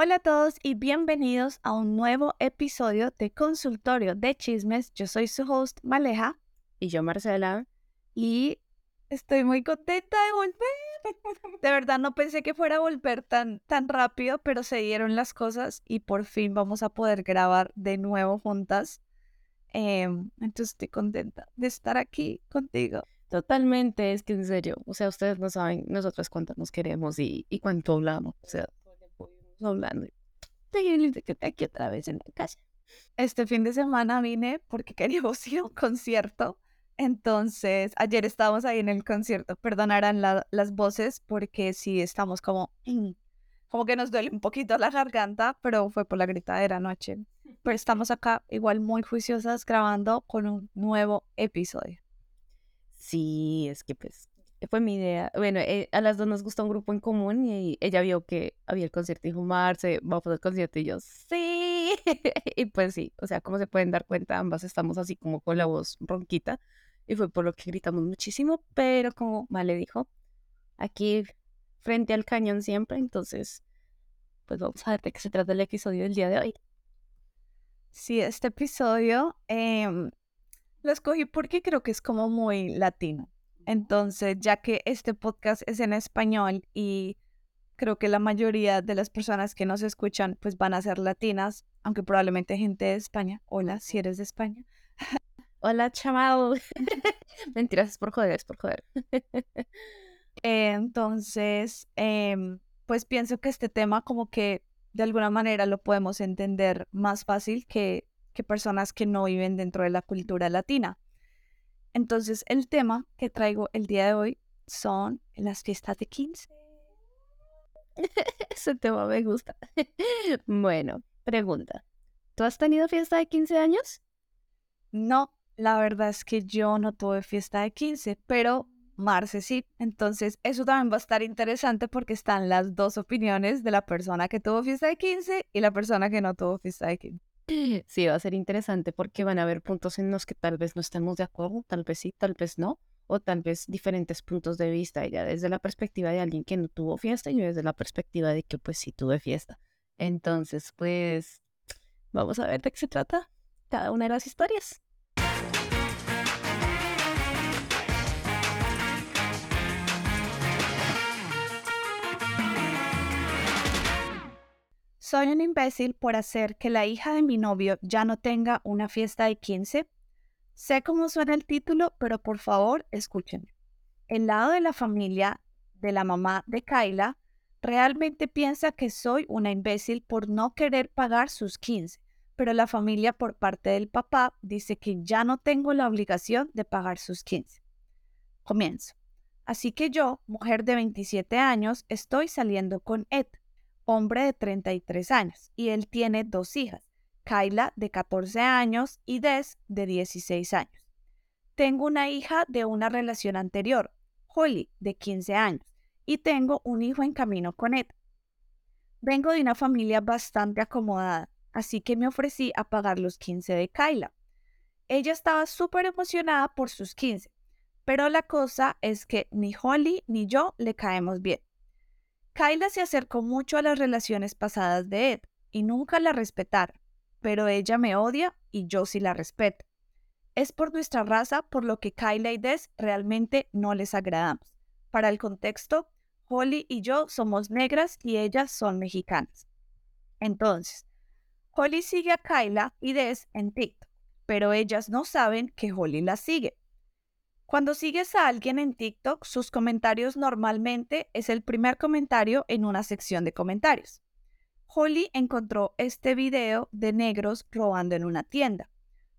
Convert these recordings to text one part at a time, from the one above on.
Hola a todos y bienvenidos a un nuevo episodio de Consultorio de Chismes. Yo soy su host Maleja Y yo, Marcela. y estoy muy contenta de volver. De verdad no pensé que fuera a volver tan, tan rápido, pero se dieron las cosas y por fin vamos a poder grabar de nuevo juntas. Em, entonces estoy contenta de estar aquí contigo. Totalmente, es que en serio, o sea, ustedes no saben nosotras cuánto nos queremos y, y cuánto hablamos. O sea, todo el tiempo vivimos hablando. y, "Ay, que te aquí otra vez en la casa. Este fin de semana vine porque queríamos ir a un concierto. Entonces, ayer estábamos ahí en el concierto. Perdonarán la- las voces porque sí estamos como, como que nos duele un poquito la garganta, pero fue por la gritadera anoche. Pero estamos acá igual muy juiciosas grabando con un nuevo episodio. Sí, es que pues fue mi idea. Bueno, eh, a las dos nos gustó un grupo en común y ella vio que había el concierto y dijo, Marce, vamos al concierto y yo, sí. y pues sí, o sea, como se pueden dar cuenta, ambas estamos así como con la voz ronquita y fue por lo que gritamos muchísimo, pero como Vale dijo, aquí frente al cañón siempre, entonces pues vamos a ver de qué se trata el episodio del día de hoy. Sí, este episodio em, lo escogí porque creo que es como muy latino. Entonces, ya que este podcast es en español y creo que la mayoría de las personas que nos escuchan pues van a ser latinas, aunque probablemente gente de España. Hola, si eres de España. Hola, chaval. Mentiras, es por joder, es por joder. Entonces, em, pues pienso que este tema como que de alguna manera lo podemos entender más fácil que, que personas que no viven dentro de la cultura latina. Entonces, el tema que traigo el día de hoy son las fiestas de 15. Ese tema me gusta. Bueno, pregunta. ¿Tú has tenido fiesta de 15 años? No, la verdad es que yo no tuve fiesta de 15, pero Marce sí. Entonces, eso también va a estar interesante porque están las dos opiniones de la persona que tuvo fiesta de 15 y la persona que no tuvo fiesta de 15. Sí, va a ser interesante porque van a haber puntos en los que tal vez no estemos de acuerdo, tal vez sí, tal vez no, o tal vez diferentes puntos de vista, ella desde la perspectiva de alguien que no tuvo fiesta y yo desde la perspectiva de que pues sí tuve fiesta. Entonces, pues, vamos a ver de qué se trata cada una de las historias. Soy un imbécil por hacer que la hija de mi novio ya no tenga una fiesta de 15. Sé cómo suena el título, pero por favor, escúchenme. El lado de la familia de la mamá de Kyla realmente piensa que soy una imbécil por no querer pagar sus 15, pero la familia por parte del papá dice que ya no tengo la obligación de pagar sus 15. Comienzo. Así que yo, mujer de 27 años, estoy saliendo con Ed, hombre de 33 años, y él tiene dos hijas, Kyla de 14 años y Des de 16 años. Tengo una hija de una relación anterior, Holly, de 15 años, y tengo un hijo en camino con Ed. Vengo de una familia bastante acomodada, así que me ofrecí a pagar los 15 de Kyla. Ella estaba súper emocionada por sus 15, pero la cosa es que ni Holly ni yo le caemos bien. Kyla se acercó mucho a las relaciones pasadas de Ed y nunca la respetaron, pero ella me odia y yo sí la respeto. Es por nuestra raza por lo que Kyla y Des realmente no les agradamos. Para el contexto, Holly y yo somos negras y ellas son mexicanas. Entonces, Holly sigue a Kyla y Des en TikTok, pero ellas no saben que Holly la sigue. Cuando sigues a alguien en TikTok, sus comentarios normalmente es el primer comentario en una sección de comentarios. Holly encontró este video de negros robando en una tienda.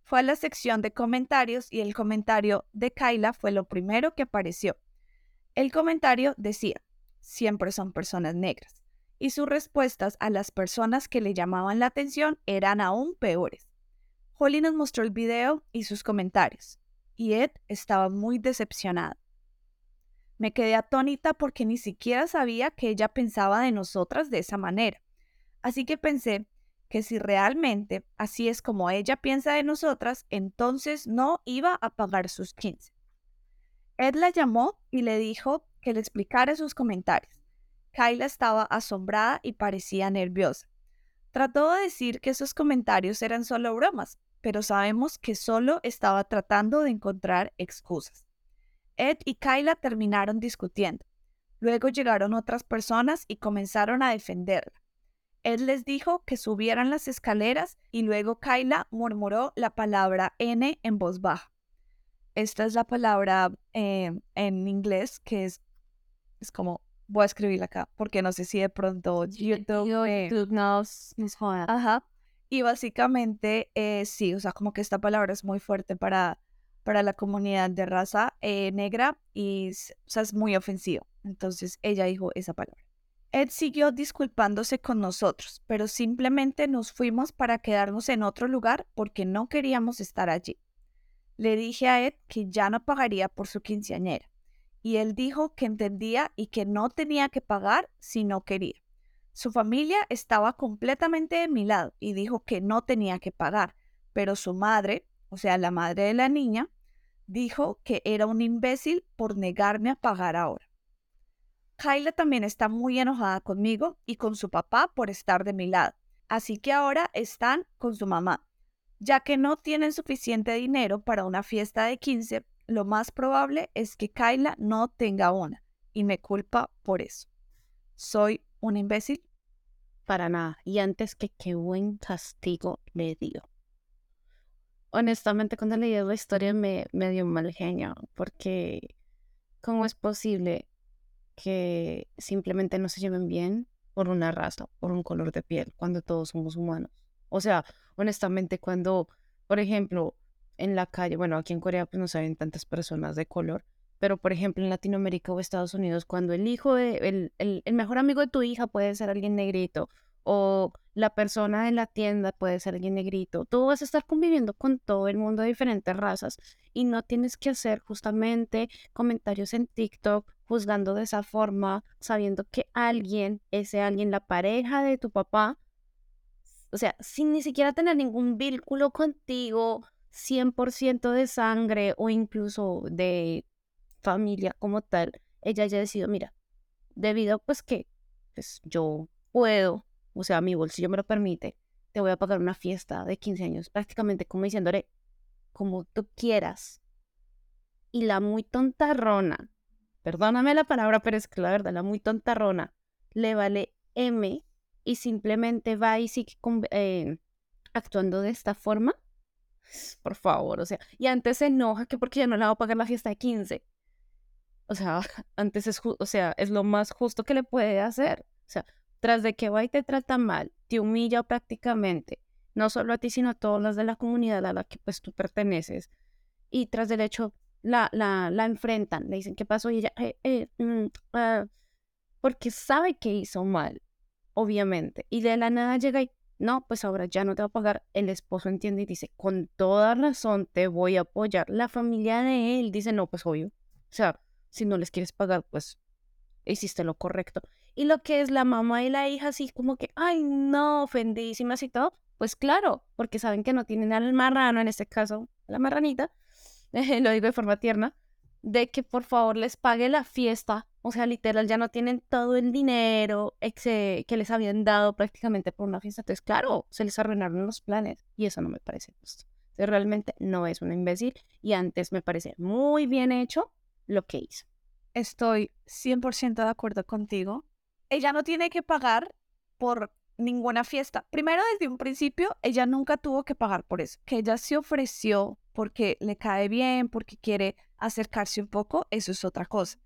Fue a la sección de comentarios y el comentario de Kyla fue lo primero que apareció. El comentario decía, siempre son personas negras, y sus respuestas a las personas que le llamaban la atención eran aún peores. Holly nos mostró el video y sus comentarios, y Ed estaba muy decepcionado. Me quedé atónita porque ni siquiera sabía que ella pensaba de nosotras de esa manera. Así que pensé que si realmente así es como ella piensa de nosotras, entonces no iba a pagar sus 15. Ed la llamó y le dijo que le explicara sus comentarios. Kyla estaba asombrada y parecía nerviosa. Trató de decir que esos comentarios eran solo bromas, pero sabemos que solo estaba tratando de encontrar excusas. Ed y Kyla terminaron discutiendo. Luego llegaron otras personas y comenzaron a defenderla. Ed les dijo que subieran las escaleras y luego Kyla murmuró la palabra N en voz baja. Esta es la palabra eh, en inglés que es, es como, voy a escribirla acá porque no sé si de pronto YouTube, eh, nos, Ajá. Y básicamente, eh, sí, o sea, como que esta palabra es muy fuerte para, para la comunidad de raza eh, negra y, o sea, es muy ofensivo. Entonces ella dijo esa palabra. Ed siguió disculpándose con nosotros, pero simplemente nos fuimos para quedarnos en otro lugar porque no queríamos estar allí. Le dije a Ed que ya no pagaría por su quinceañera, y él dijo que entendía y que no tenía que pagar si no quería. Su familia estaba completamente de mi lado y dijo que no tenía que pagar, pero su madre, o sea, la madre de la niña, dijo que era un imbécil por negarme a pagar ahora. Kyla también está muy enojada conmigo y con su papá por estar de mi lado, así que ahora están con su mamá. Ya que no tienen suficiente dinero para una fiesta de 15, lo más probable es que Kyla no tenga una y me culpa por eso. ¿Soy un imbécil? para nada. Y antes que qué buen castigo le dio. Honestamente, cuando leí la historia me, me dio mal genio, porque ¿cómo es posible que simplemente no se lleven bien por una raza, por un color de piel, cuando todos somos humanos? O sea, honestamente, cuando, por ejemplo, en la calle, bueno, aquí en Corea pues no saben tantas personas de color, pero por ejemplo en Latinoamérica o Estados Unidos, cuando el hijo de, el, el, mejor amigo de tu hija puede ser alguien negrito, o la persona de la tienda puede ser alguien negrito, tú vas a estar conviviendo con todo el mundo de diferentes razas y no tienes que hacer justamente comentarios en TikTok juzgando de esa forma, sabiendo que alguien, ese alguien, la pareja de tu papá, o sea, sin ni siquiera tener ningún vínculo contigo, 100% de sangre o incluso de familia como tal, ella ya decidió, mira, debido pues que pues yo puedo, o sea, mi bolsillo me lo permite, te voy a pagar una fiesta de 15 años, prácticamente como diciéndole, como tú quieras. Y la muy tontarrona, perdóname la palabra, pero es que la verdad, la muy tontarrona, le vale M y simplemente va y sigue eh, actuando de esta forma. Por favor, o sea, y antes se enoja que porque ya no le va a pagar la fiesta de 15. O sea, antes es, o sea, es lo más justo que le puede hacer. O sea, tras de que va y te trata mal, te humilla prácticamente, no solo a ti, sino a todas las de la comunidad a la que pues tú perteneces. Y tras del hecho, la, la, la enfrentan, le dicen, ¿qué pasó? Y ella, eh, eh, mm, ah", porque sabe que hizo mal, obviamente. Y de la nada llega y, no, pues ahora ya no te va a pagar. El esposo entiende y dice, con toda razón te voy a apoyar. La familia de él dice, no, pues obvio. O sea, si no les quieres pagar, pues hiciste lo correcto. Y lo que es la mamá y la hija, así como que, ay, no, ofendidísimas y todo, pues claro, porque saben que no tienen al marrano, en este caso, la marranita, lo digo de forma tierna, de que por favor les pague la fiesta. O sea, literal, ya no tienen todo el dinero que les habían dado prácticamente por una fiesta. Entonces, claro, se les arruinaron los planes y eso no me parece justo. realmente no es un imbécil y antes me parece muy bien hecho lo que hizo. Estoy 100% de acuerdo contigo. Ella no tiene que pagar por ninguna fiesta. Primero, desde un principio, ella nunca tuvo que pagar por eso. Que ella se ofreció porque le cae bien, porque quiere acercarse un poco, eso es otra cosa.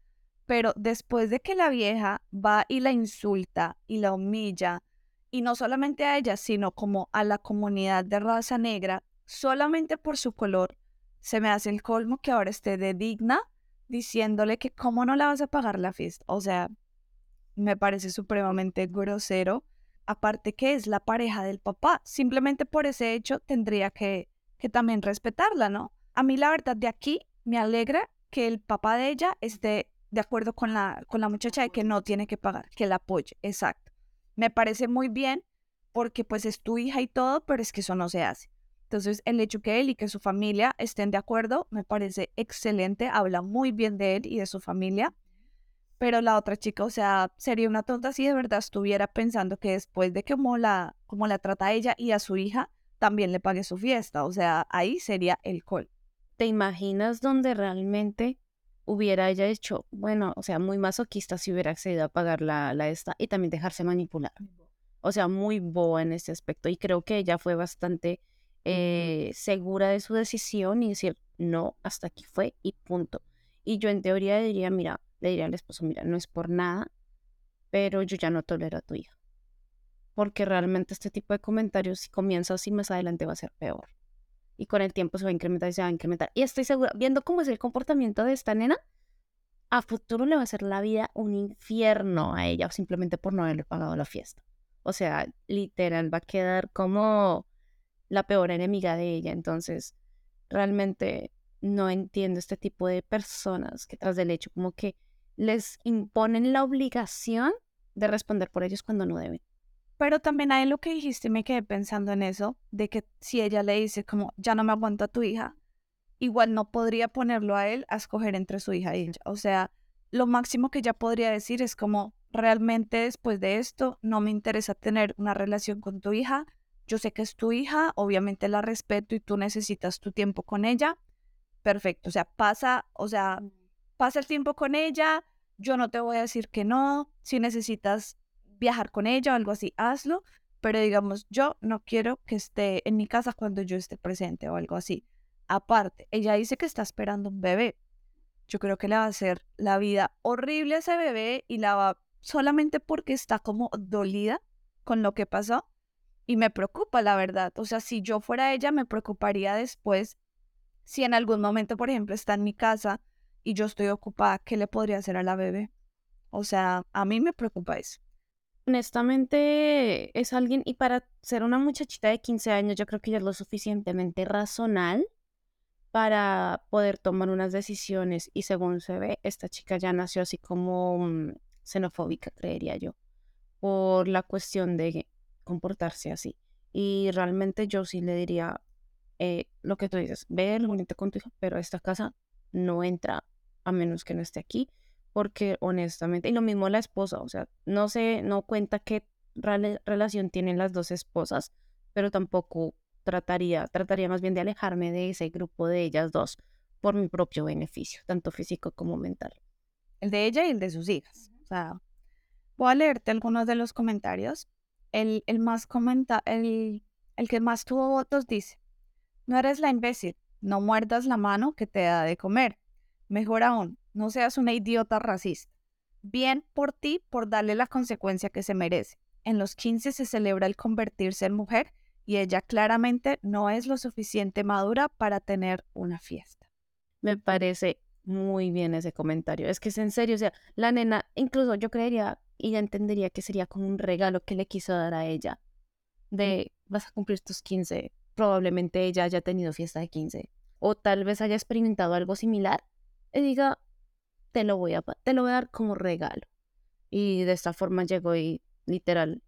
Pero después de que la vieja va y la insulta y la humilla, y no solamente a ella, sino como a la comunidad de raza negra, solamente por su color, se me hace el colmo que ahora esté de digna diciéndole que cómo no la vas a pagar la fiesta. O sea, me parece supremamente grosero. Aparte que es la pareja del papá, simplemente por ese hecho tendría que, que también respetarla, ¿no? A mí la verdad de aquí me alegra que el papá de ella esté de acuerdo con la, con la muchacha de que no tiene que pagar, que la apoye, exacto. Me parece muy bien porque pues es tu hija y todo, pero es que eso no se hace. Entonces, el hecho que él y que su familia estén de acuerdo me parece excelente, habla muy bien de él y de su familia. pero la otra chica, o sea, sería una tonta si de verdad estuviera pensando que después de que como la, como la trata a ella y a su hija, también le pague su fiesta. O sea, ahí sería el col. ¿Te imaginas donde realmente hubiera ella hecho, bueno, o sea, muy masoquista si hubiera accedido a pagar la, la esta y también dejarse manipular? O sea, muy boa en ese aspecto. Y creo que ella fue bastante eh, segura de su decisión y decir, no, hasta aquí fue y punto. Y yo en teoría diría, mira, le diría al esposo, mira, no es por nada, pero yo ya no tolero a tu hija. Porque realmente este tipo de comentarios, si comienza así más adelante, va a ser peor. Y con el tiempo se va a incrementar y se va a incrementar. Y estoy segura, viendo cómo es el comportamiento de esta nena, a futuro le va a hacer la vida un infierno a ella, simplemente por no haberle pagado la fiesta. O sea, literal, va a quedar como la peor enemiga de ella. Entonces, realmente no entiendo este tipo de personas que tras del hecho como que les imponen la obligación de responder por ellos cuando no deben. Pero también hay lo que dijiste, me quedé pensando en eso, de que si ella le dice como, ya no me aguanto a tu hija, igual no podría ponerlo a él a escoger entre su hija y ella. O sea, lo máximo que ella podría decir es como, realmente después de esto no me interesa tener una relación con tu hija. Yo sé que es tu hija, obviamente la respeto y tú necesitas tu tiempo con ella. Perfecto, o sea, pasa, o sea, pasa el tiempo con ella, yo no te voy a decir que no, si necesitas viajar con ella o algo así, hazlo, pero digamos, yo no quiero que esté en mi casa cuando yo esté presente o algo así. Aparte, ella dice que está esperando un bebé. Yo creo que le va a hacer la vida horrible a ese bebé y la va solamente porque está como dolida con lo que pasó. Y me preocupa, la verdad. O sea, si yo fuera ella, me preocuparía después si en algún momento, por ejemplo, está en mi casa y yo estoy ocupada, ¿qué le podría hacer a la bebé? O sea, a mí me preocupa eso. Honestamente, es alguien, y para ser una muchachita de 15 años, yo creo que ella es lo suficientemente razonal para poder tomar unas decisiones. Y según se ve, esta chica ya nació así como mm, xenofóbica, creería yo, por la cuestión de comportarse así. Y realmente yo sí le diría eh, lo que tú dices, ve lo bonito con tu hija, pero esta casa no entra a menos que no esté aquí, porque honestamente, y lo mismo la esposa, o sea, no sé, no cuenta qué relación tienen las dos esposas, pero tampoco trataría, trataría más bien de alejarme de ese grupo de ellas dos por mi propio beneficio, tanto físico como mental. El de ella y el de sus hijas. O sea, voy a leerte algunos de los comentarios. El, el más comenta, el, el que más tuvo votos dice, no eres la imbécil, no muerdas la mano que te da de comer. Mejor aún, no seas una idiota racista. Bien por ti por darle la consecuencia que se merece. En los 15 se celebra el convertirse en mujer y ella claramente no es lo suficiente madura para tener una fiesta. Me parece muy bien ese comentario. Es que es en serio, o sea, la nena, incluso yo creería y ya entendería que sería como un regalo que le quiso dar a ella. De, vas a cumplir tus 15, probablemente ella haya tenido fiesta de 15 o tal vez haya experimentado algo similar y diga, te lo voy a, te lo voy a dar como regalo. Y de esta forma llegó y literal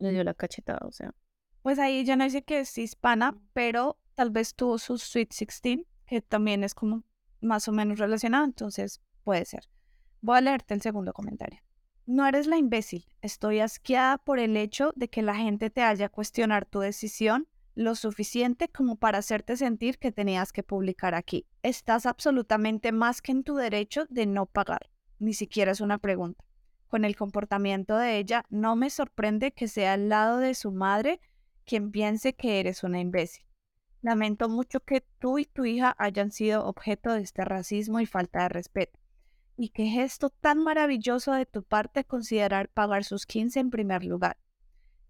le dio la cachetada, o sea. Pues ahí ya no dice que es hispana, pero tal vez tuvo su Sweet 16, que también es como más o menos relacionado, entonces puede ser. Voy a leerte el segundo comentario. No eres la imbécil, estoy asqueada por el hecho de que la gente te haya cuestionar tu decisión lo suficiente como para hacerte sentir que tenías que publicar aquí. Estás absolutamente más que en tu derecho de no pagar. Ni siquiera es una pregunta. Con el comportamiento de ella, no me sorprende que sea al lado de su madre quien piense que eres una imbécil. Lamento mucho que tú y tu hija hayan sido objeto de este racismo y falta de respeto. Y qué gesto tan maravilloso de tu parte considerar pagar sus 15 en primer lugar.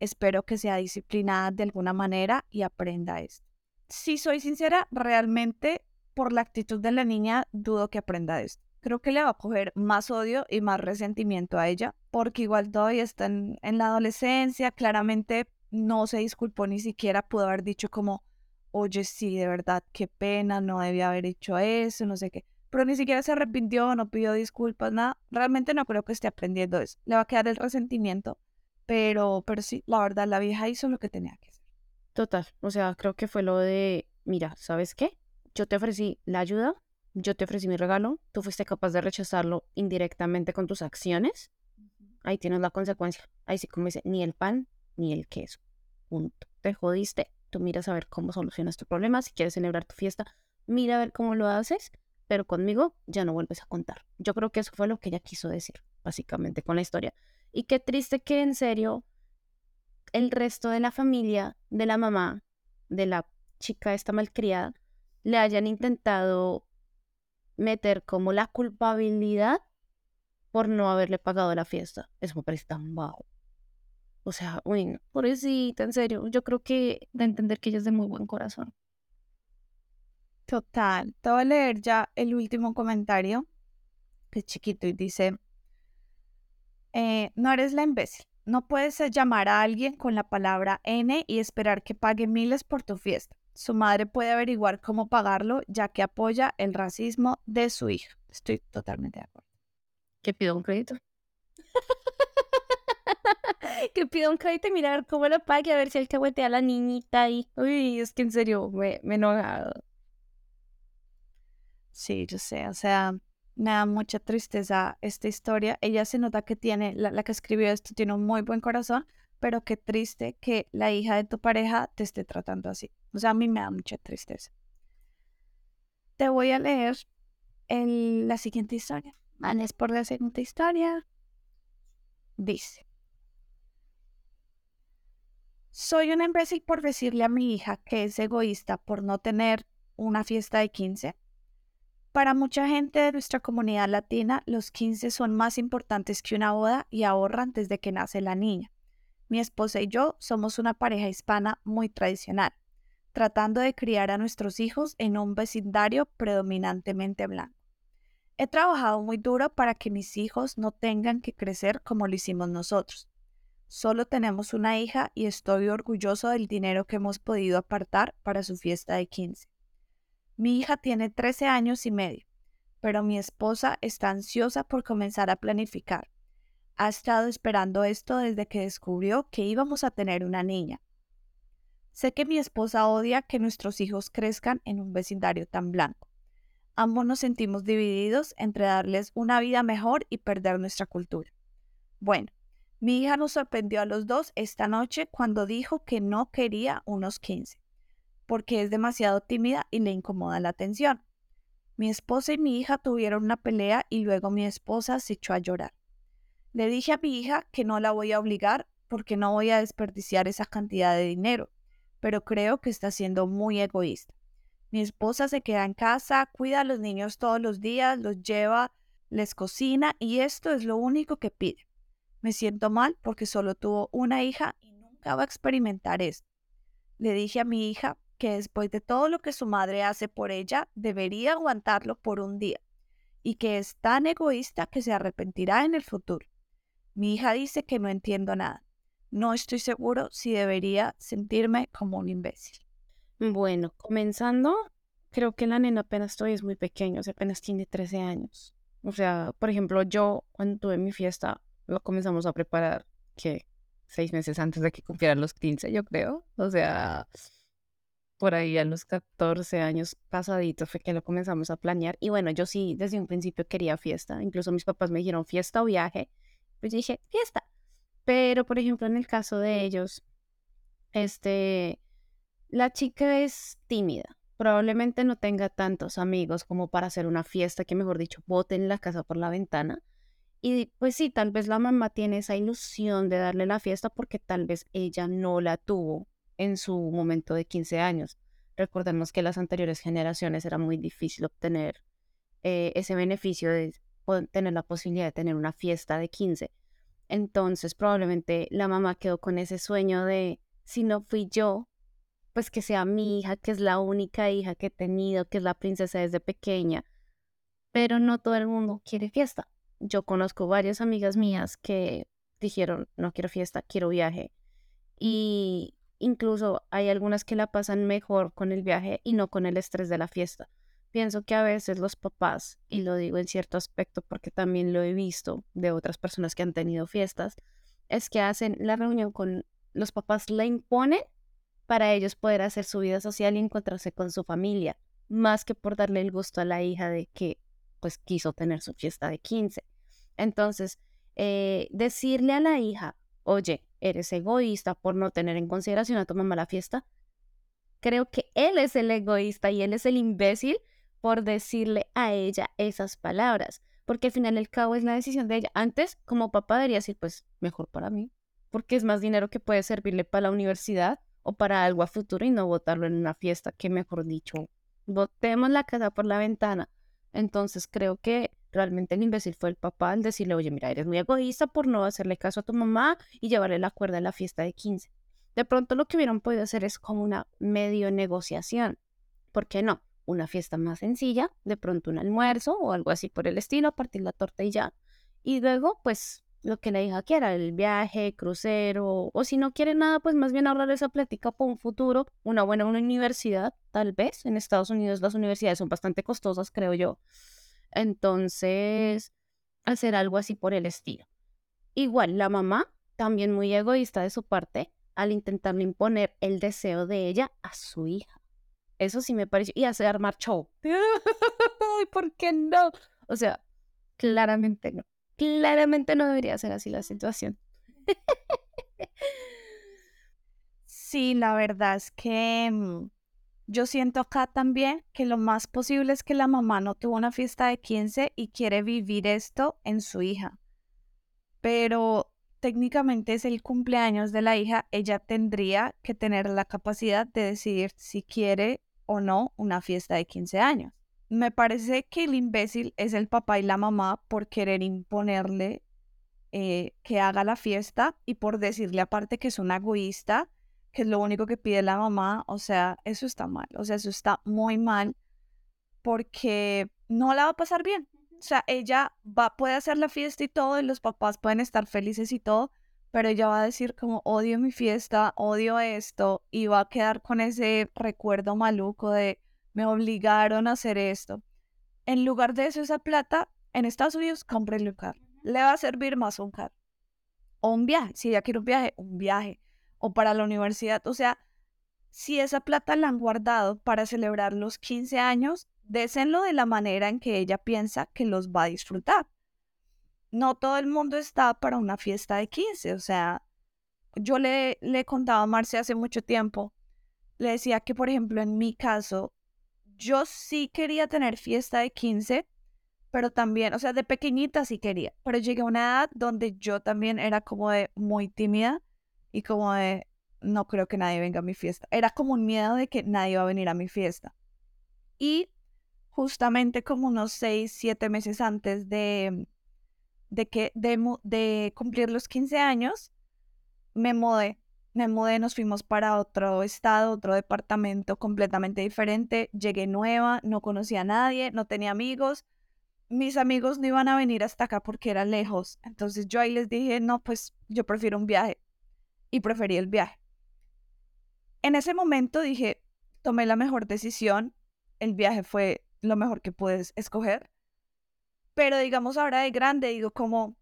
Espero que sea disciplinada de alguna manera y aprenda esto. Si soy sincera, realmente por la actitud de la niña dudo que aprenda esto. Creo que le va a coger más odio y más resentimiento a ella, porque igual todavía está en, la adolescencia, claramente no se disculpó ni siquiera, pudo haber dicho como, oye, sí, de verdad, qué pena, no debía haber hecho eso, no sé qué. Pero ni siquiera se arrepintió, no pidió disculpas, nada. Realmente no creo que esté aprendiendo eso. Le va a quedar el resentimiento pero, pero sí, la verdad, la vieja hizo lo que tenía que hacer. Total, o sea, creo que fue lo de, mira, ¿sabes qué? Yo te ofrecí la ayuda, yo te ofrecí mi regalo, tú fuiste capaz de rechazarlo indirectamente con tus acciones, ahí tienes la consecuencia. Ahí sí como dice, ni el pan ni el queso. Punto. Te jodiste, tú miras a ver cómo solucionas tu problema, si quieres celebrar tu fiesta, mira a ver cómo lo haces, pero conmigo ya no vuelves a contar. Yo creo que eso fue lo que ella quiso decir, básicamente, con la historia. Y qué triste que en serio el resto de la familia, de la mamá, de la chica esta malcriada, le hayan intentado meter como la culpabilidad por no haberle pagado la fiesta. Eso me parece tan bajo. O sea, uy, por eso en serio, yo creo que de entender que ella es de muy buen corazón. Total. Te voy a leer ya el último comentario, que es chiquito y dice, eh, no eres la imbécil. No puedes llamar a alguien con la palabra N y esperar que pague miles por tu fiesta. Su madre puede averiguar cómo pagarlo, ya que apoya el racismo de su hija. Estoy totalmente de acuerdo. Que pida un crédito. que pida un crédito y mira a ver cómo lo pague, a ver si que a la niñita ahí. Uy, es que en serio, me, me enoja. Sí, yo sé, o sea, me da mucha tristeza esta historia. Ella se nota que tiene, la, la, que escribió esto tiene un muy buen corazón, pero qué triste que la hija de tu pareja te esté tratando así. O sea, a mí me da mucha tristeza. Te voy a leer el, la siguiente historia. Es por la siguiente historia. Dice. Soy una imbécil por decirle a mi hija que es egoísta por no tener una fiesta de 15. Para mucha gente de nuestra comunidad latina, los 15 son más importantes que una boda y ahorran desde que nace la niña. Mi esposa y yo somos una pareja hispana muy tradicional, tratando de criar a nuestros hijos en un vecindario predominantemente blanco. He trabajado muy duro para que mis hijos no tengan que crecer como lo hicimos nosotros. Solo tenemos una hija y estoy orgulloso del dinero que hemos podido apartar para su fiesta de 15. Mi hija tiene 13 años y medio, pero mi esposa está ansiosa por comenzar a planificar. Ha estado esperando esto desde que descubrió que íbamos a tener una niña. Sé que mi esposa odia que nuestros hijos crezcan en un vecindario tan blanco. Ambos nos sentimos divididos entre darles una vida mejor y perder nuestra cultura. Bueno, mi hija nos sorprendió a los dos esta noche cuando dijo que no quería unos 15, porque es demasiado tímida y le incomoda la atención. Mi esposa y mi hija tuvieron una pelea y luego mi esposa se echó a llorar. Le dije a mi hija que no la voy a obligar porque no voy a desperdiciar esa cantidad de dinero, pero creo que está siendo muy egoísta. Mi esposa se queda en casa, cuida a los niños todos los días, los lleva, les cocina y esto es lo único que pide. Me siento mal porque solo tuvo una hija y nunca va a experimentar esto. Le dije a mi hija que después de todo lo que su madre hace por ella, debería aguantarlo por un día y que es tan egoísta que se arrepentirá en el futuro. Mi hija dice que no entiendo nada. No estoy seguro si debería sentirme como un imbécil. Bueno, comenzando, creo que la nena apenas todavía es muy pequeña, o sea, apenas tiene 13 años. O sea, por ejemplo, yo cuando tuve mi fiesta, lo comenzamos a preparar, que seis meses antes de que cumplieran los 15, yo creo. O sea, por ahí a los 14 años pasaditos fue que lo comenzamos a planear. Y bueno, yo sí, desde un principio quería fiesta. Incluso mis papás me dijeron fiesta o viaje. Pues dije, fiesta. Pero, por ejemplo, en el caso de ellos, este, la chica es tímida. Probablemente no tenga tantos amigos como para hacer una fiesta que, mejor dicho, boten la casa por la ventana. Y pues sí, tal vez la mamá tiene esa ilusión de darle la fiesta porque tal vez ella no la tuvo en su momento de 15 años. Recordemos que las anteriores generaciones era muy difícil obtener eh, ese beneficio de tener la posibilidad de tener una fiesta de 15. Entonces probablemente la mamá quedó con ese sueño de, si no fui yo, pues que sea mi hija, que es la única hija que he tenido, que es la princesa desde pequeña. Pero no todo el mundo quiere fiesta. Yo conozco varias amigas mías que dijeron, no quiero fiesta, quiero viaje. Y incluso hay algunas que la pasan mejor con el viaje y no con el estrés de la fiesta. Pienso que a veces los papás, y lo digo en cierto aspecto porque también lo he visto de otras personas que han tenido fiestas, es que hacen la reunión con los papás, la imponen para ellos poder hacer su vida social y encontrarse con su familia. más que por darle el gusto a la hija de que pues quiso tener su fiesta de 15. Entonces, eh, decirle a la hija, oye, eres egoísta por no tener en consideración a tu mamá la fiesta, creo que él es el egoísta y él es el imbécil por decirle a ella esas palabras, porque al final el cabo es la decisión de ella. Antes, como papá, debería decir, pues, mejor para mí, porque es más dinero que puede servirle para la universidad o para algo a futuro y no botarlo en una fiesta, que mejor dicho, botemos la casa por la ventana. Entonces creo que realmente el imbécil fue el papá al decirle, oye, mira, eres muy egoísta por no hacerle caso a tu mamá y llevarle la cuerda a la fiesta de 15. De pronto lo que hubieran podido hacer es como una medio negociación. ¿Por qué no? Una fiesta más sencilla, de pronto un almuerzo o algo así por el estilo, partir la torta y ya. Y luego, pues, lo que la hija quiera, el viaje, crucero, o si no quiere nada, pues más bien ahorrar esa plática para un futuro, una buena universidad, tal vez. En Estados Unidos las universidades son bastante costosas, creo yo. Entonces, hacer algo así por el estilo. Igual, la mamá, también muy egoísta de su parte, al intentarle imponer el deseo de ella a su hija. Eso sí me pareció. Y hacer armar show. ¿Por qué no? O sea, claramente no. Claramente no debería ser así la situación. Sí, la verdad es que mm, yo siento acá también que lo más posible es que la mamá no tuvo una fiesta de 15 y quiere vivir esto en su hija. Pero técnicamente es el cumpleaños de la hija, ella tendría que tener la capacidad de decidir si quiere o no una fiesta de 15 años. Me parece que el imbécil es el papá y la mamá por querer imponerle eh, que haga la fiesta y por decirle aparte que es una egoísta, que es lo único que pide la mamá. O sea, eso está mal. O sea, eso está muy mal porque no la va a pasar bien. O sea, ella va, puede hacer la fiesta y todo, y los papás pueden estar felices y todo, pero ella va a decir como odio mi fiesta, odio esto, y va a quedar con ese recuerdo maluco de me obligaron a hacer esto. En lugar de eso, esa plata, en Estados Unidos, compre un carro. Le va a servir más un carro. O un viaje. Si ella quiere un viaje, un viaje. O para la universidad. O sea, si esa plata la han guardado para celebrar los 15 años, désenlo de la manera en que ella piensa que los va a disfrutar. No todo el mundo está para una fiesta de 15, o sea, yo le, le contaba a Marce hace mucho tiempo, le decía que, por ejemplo, en mi caso, yo sí quería tener fiesta de 15, pero también, o sea, de pequeñita sí quería, pero llegué a una edad donde yo también era como de muy tímida y como de, no creo que nadie venga a mi fiesta. Era como un miedo de que nadie va a venir a mi fiesta. Y justamente como unos seis, siete meses antes de, de, que, de, de cumplir los 15 años, me mudé. Me mudé, nos fuimos para otro estado, otro departamento completamente diferente. Llegué nueva, no conocía a nadie, no tenía amigos. Mis amigos no iban a venir hasta acá porque era lejos. Entonces yo ahí les dije, no, pues yo prefiero un viaje. Y preferí el viaje. En ese momento dije, tomé la mejor decisión. El viaje fue lo mejor que puedes escoger. Pero digamos ahora de grande digo como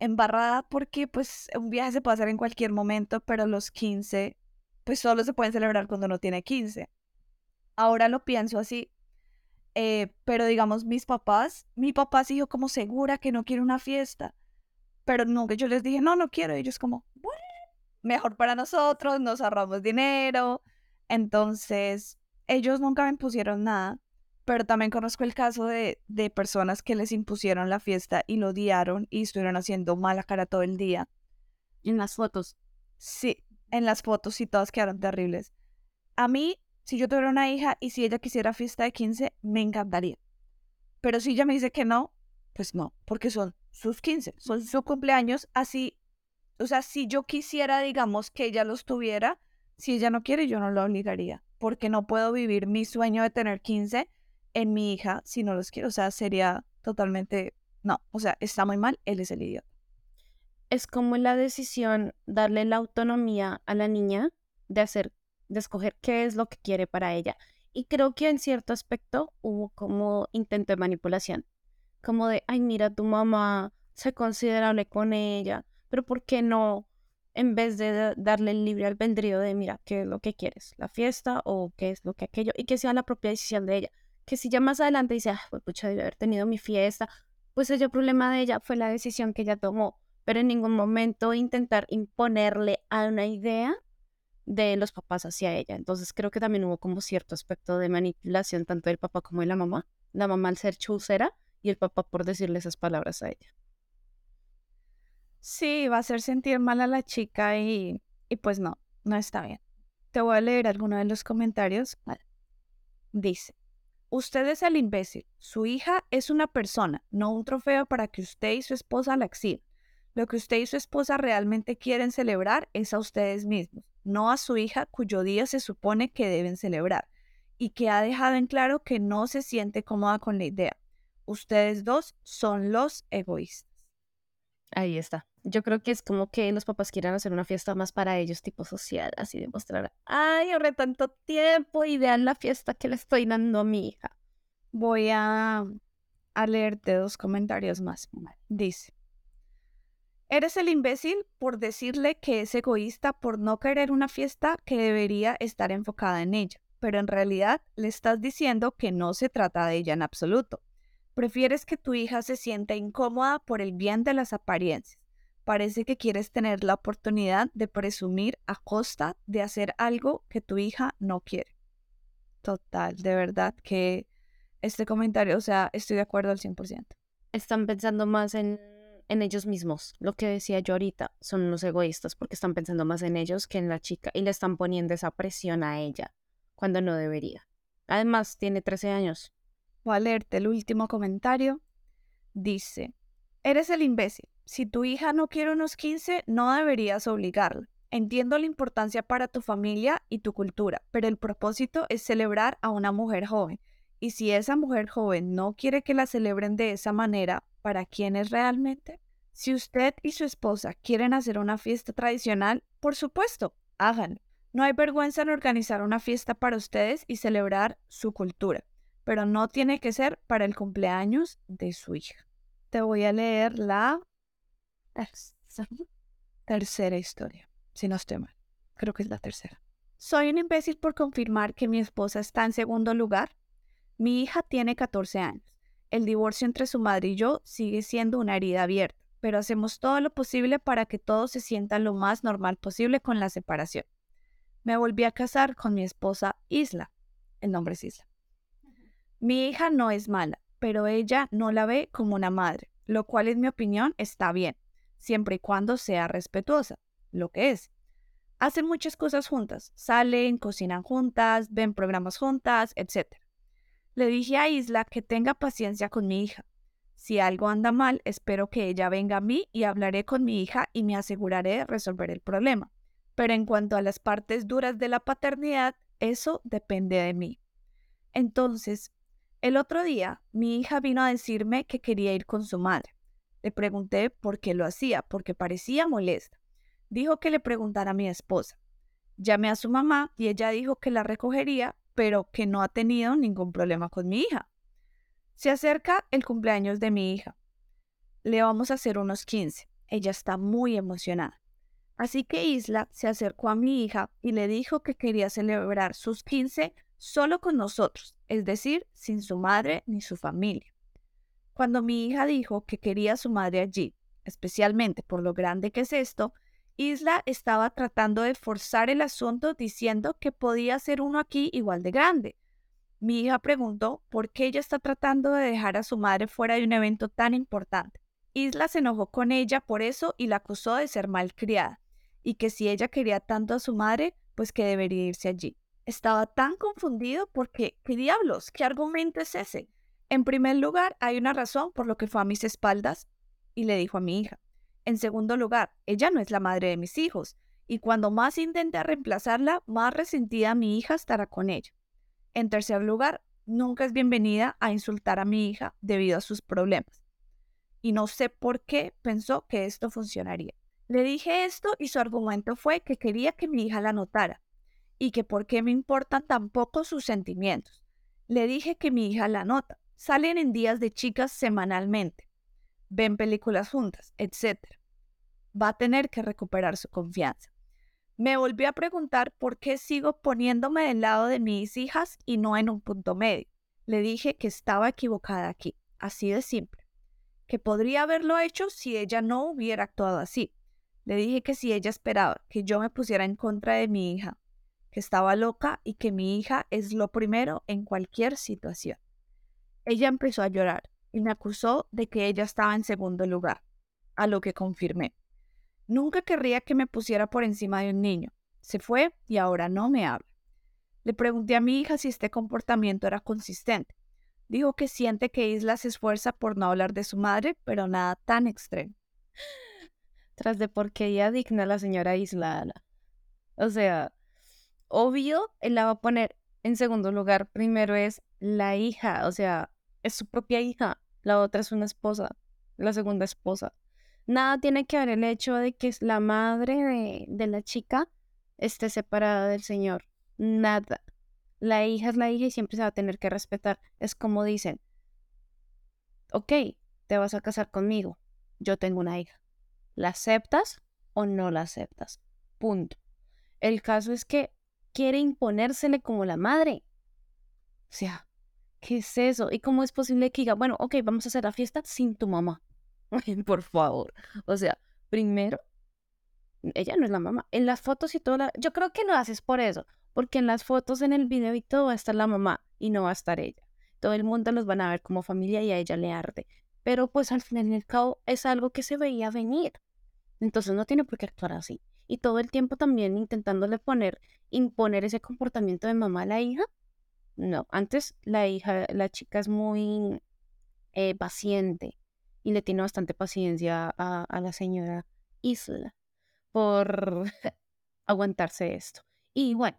embarrada porque pues un viaje se puede hacer en cualquier momento, pero los 15 pues solo se pueden celebrar cuando uno tiene 15. Ahora lo pienso así, eh, pero digamos mis papás, mi papá se dijo como segura que no quiere una fiesta, pero nunca yo les dije no, no quiero, ellos como, mejor para nosotros, nos ahorramos dinero, entonces ellos nunca me pusieron nada pero también conozco el caso de, de, personas que les impusieron la fiesta y lo odiaron y estuvieron haciendo mala cara todo el día. En las fotos. Sí, en las fotos y todas quedaron terribles. A mí, si yo tuviera una hija y si ella quisiera fiesta de 15, me encantaría. Pero si ella me dice que no, pues no, porque son sus 15, son su cumpleaños, así, o sea, si yo quisiera, digamos, que ella los tuviera, si ella no quiere, yo no la obligaría, porque no puedo vivir mi sueño de tener 15 en mi hija si no los quiero. O sea, sería totalmente, no, o sea, está muy mal, él es el idiota. Es como la decisión, darle la autonomía a la niña de hacer, de escoger qué es lo que quiere para ella. Y creo que en cierto aspecto hubo como intento de manipulación. Como de, ay, mira, tu mamá, sé considerable con ella, pero ¿por qué no en vez de darle el libre albedrío de, mira, ¿qué es lo que quieres? ¿La fiesta o qué es lo que aquello? Y que sea la propia decisión de ella. Que si ya más adelante dice, ah, pues pucha, debe haber tenido mi fiesta, pues el problema de ella fue la decisión que ella tomó. Pero en ningún momento intentar imponerle a una idea de los papás hacia ella. Entonces creo que también hubo como cierto aspecto de manipulación tanto del papá como de la mamá. La mamá al ser chusera y el papá por decirle esas palabras a ella. Sí, va a hacer sentir mal a la chica y, y pues no, no está bien. Te voy a leer alguno de los comentarios. Dice, usted es el imbécil. Su hija es una persona, no un trofeo para que usted y su esposa la exhiban. Lo que usted y su esposa realmente quieren celebrar es a ustedes mismos, no a su hija cuyo día se supone que deben celebrar y que ha dejado en claro que no se siente cómoda con la idea. Ustedes dos son los egoístas. Ahí está. Yo creo que es como que los papás quieran hacer una fiesta más para ellos, tipo social, así demostrar, ay, ahorré tanto tiempo y vean la fiesta que le estoy dando a mi hija. Voy a, a leerte dos comentarios más. Dice, eres el imbécil por decirle que es egoísta por no querer una fiesta que debería estar enfocada en ella, pero en realidad le estás diciendo que no se trata de ella en absoluto. Prefieres que tu hija se sienta incómoda por el bien de las apariencias. Parece que quieres tener la oportunidad de presumir a costa de hacer algo que tu hija no quiere. Total, de verdad que este comentario, o sea, estoy de acuerdo al 100%. Están pensando más en, en ellos mismos. Lo que decía yo ahorita, son unos egoístas porque están pensando más en ellos que en la chica y le están poniendo esa presión a ella cuando no debería. Además, tiene 13 años. A leerte el último comentario. Dice, eres el imbécil. Si tu hija no quiere unos 15, no deberías obligarla. Entiendo la importancia para tu familia y tu cultura, pero el propósito es celebrar a una mujer joven. Y si esa mujer joven no quiere que la celebren de esa manera, ¿para quién es realmente? Si usted y su esposa quieren hacer una fiesta tradicional, por supuesto, háganlo. No hay vergüenza en organizar una fiesta para ustedes y celebrar su cultura pero no tiene que ser para el cumpleaños de su hija. Te voy a leer la tercera historia, si no estoy mal. Creo que es la tercera. Soy un imbécil por confirmar que mi esposa está en segundo lugar. Mi hija tiene 14 años. El divorcio entre su madre y yo sigue siendo una herida abierta, pero hacemos todo lo posible para que todos se sientan lo más normal posible con la separación. Me volví a casar con mi esposa Isla. El nombre es Isla. Mi hija no es mala, pero ella no la ve como una madre, lo cual en mi opinión está bien, siempre y cuando sea respetuosa, lo que es. Hacen muchas cosas juntas, salen, cocinan juntas, ven programas juntas, etc. Le dije a Isla que tenga paciencia con mi hija. Si algo anda mal, espero que ella venga a mí y hablaré con mi hija y me aseguraré de resolver el problema. Pero en cuanto a las partes duras de la paternidad, eso depende de mí. Entonces, el otro día, mi hija vino a decirme que quería ir con su madre. Le pregunté por qué lo hacía, porque parecía molesta. Dijo que le preguntara a mi esposa. Llamé a su mamá y ella dijo que la recogería, pero que no ha tenido ningún problema con mi hija. Se acerca el cumpleaños de mi hija. Le vamos a hacer unos 15. Ella está muy emocionada. Así que Isla se acercó a mi hija y le dijo que quería celebrar sus 15 solo con nosotros, es decir, sin su madre ni su familia. Cuando mi hija dijo que quería a su madre allí, especialmente por lo grande que es esto, Isla estaba tratando de forzar el asunto diciendo que podía ser uno aquí igual de grande. Mi hija preguntó por qué ella está tratando de dejar a su madre fuera de un evento tan importante. Isla se enojó con ella por eso y la acusó de ser malcriada, y que si ella quería tanto a su madre, pues que debería irse allí. Estaba tan confundido porque, ¿qué diablos? ¿Qué argumento es ese? En primer lugar, hay una razón por lo que fue a mis espaldas y le dijo a mi hija. En segundo lugar, ella no es la madre de mis hijos, y cuando más intente reemplazarla, más resentida mi hija estará con ella. En tercer lugar, nunca es bienvenida a insultar a mi hija debido a sus problemas. Y no sé por qué pensó que esto funcionaría. Le dije esto y su argumento fue que quería que mi hija la notara, y que por qué me importan tampoco sus sentimientos. Le dije que mi hija la nota. Salen en días de chicas semanalmente. Ven películas juntas, etc. Va a tener que recuperar su confianza. Me volvió a preguntar por qué sigo poniéndome del lado de mis hijas y no en un punto medio. Le dije que estaba equivocada aquí, así de simple, que podría haberlo hecho si ella no hubiera actuado así. Le dije que si ella esperaba que yo me pusiera en contra de mi hija, que estaba loca y que mi hija es lo primero en cualquier situación. Ella empezó a llorar y me acusó de que ella estaba en segundo lugar, a lo que confirmé. Nunca querría que me pusiera por encima de un niño. Se fue y ahora no me habla. Le pregunté a mi hija si este comportamiento era consistente. Dijo que siente que Isla se esfuerza por no hablar de su madre, pero nada tan extremo. Tras de por qué ella digna la señora Isla. O sea, obvio, él la va a poner en segundo lugar. Primero es la hija, o sea, es su propia hija. La otra es una esposa, la segunda esposa. Nada tiene que ver el hecho de que la madre de, la chica esté separada del señor. Nada. La hija es la hija y siempre se va a tener que respetar. Es como dicen, ok, te vas a casar conmigo. Yo tengo una hija. ¿La aceptas o no la aceptas? Punto. El caso es que quiere imponérsele como la madre. O sea, ¿qué es eso? ¿Y cómo es posible que diga, bueno, ok, vamos a hacer la fiesta sin tu mamá? Por favor. O sea, primero, ella no es la mamá. En las fotos y todo, la... yo creo que lo haces por eso, porque en las fotos, en el video y todo va a estar la mamá y no va a estar ella. Todo el mundo los van a ver como familia y a ella le arde. Pero pues al final y al cabo es algo que se veía venir. Entonces no tiene por qué actuar así. Y todo el tiempo también intentándole poner, imponer ese comportamiento de mamá a la hija. No, antes la hija, la chica es muy eh, paciente y le tiene bastante paciencia a, la señora Isla por aguantarse esto. Y bueno,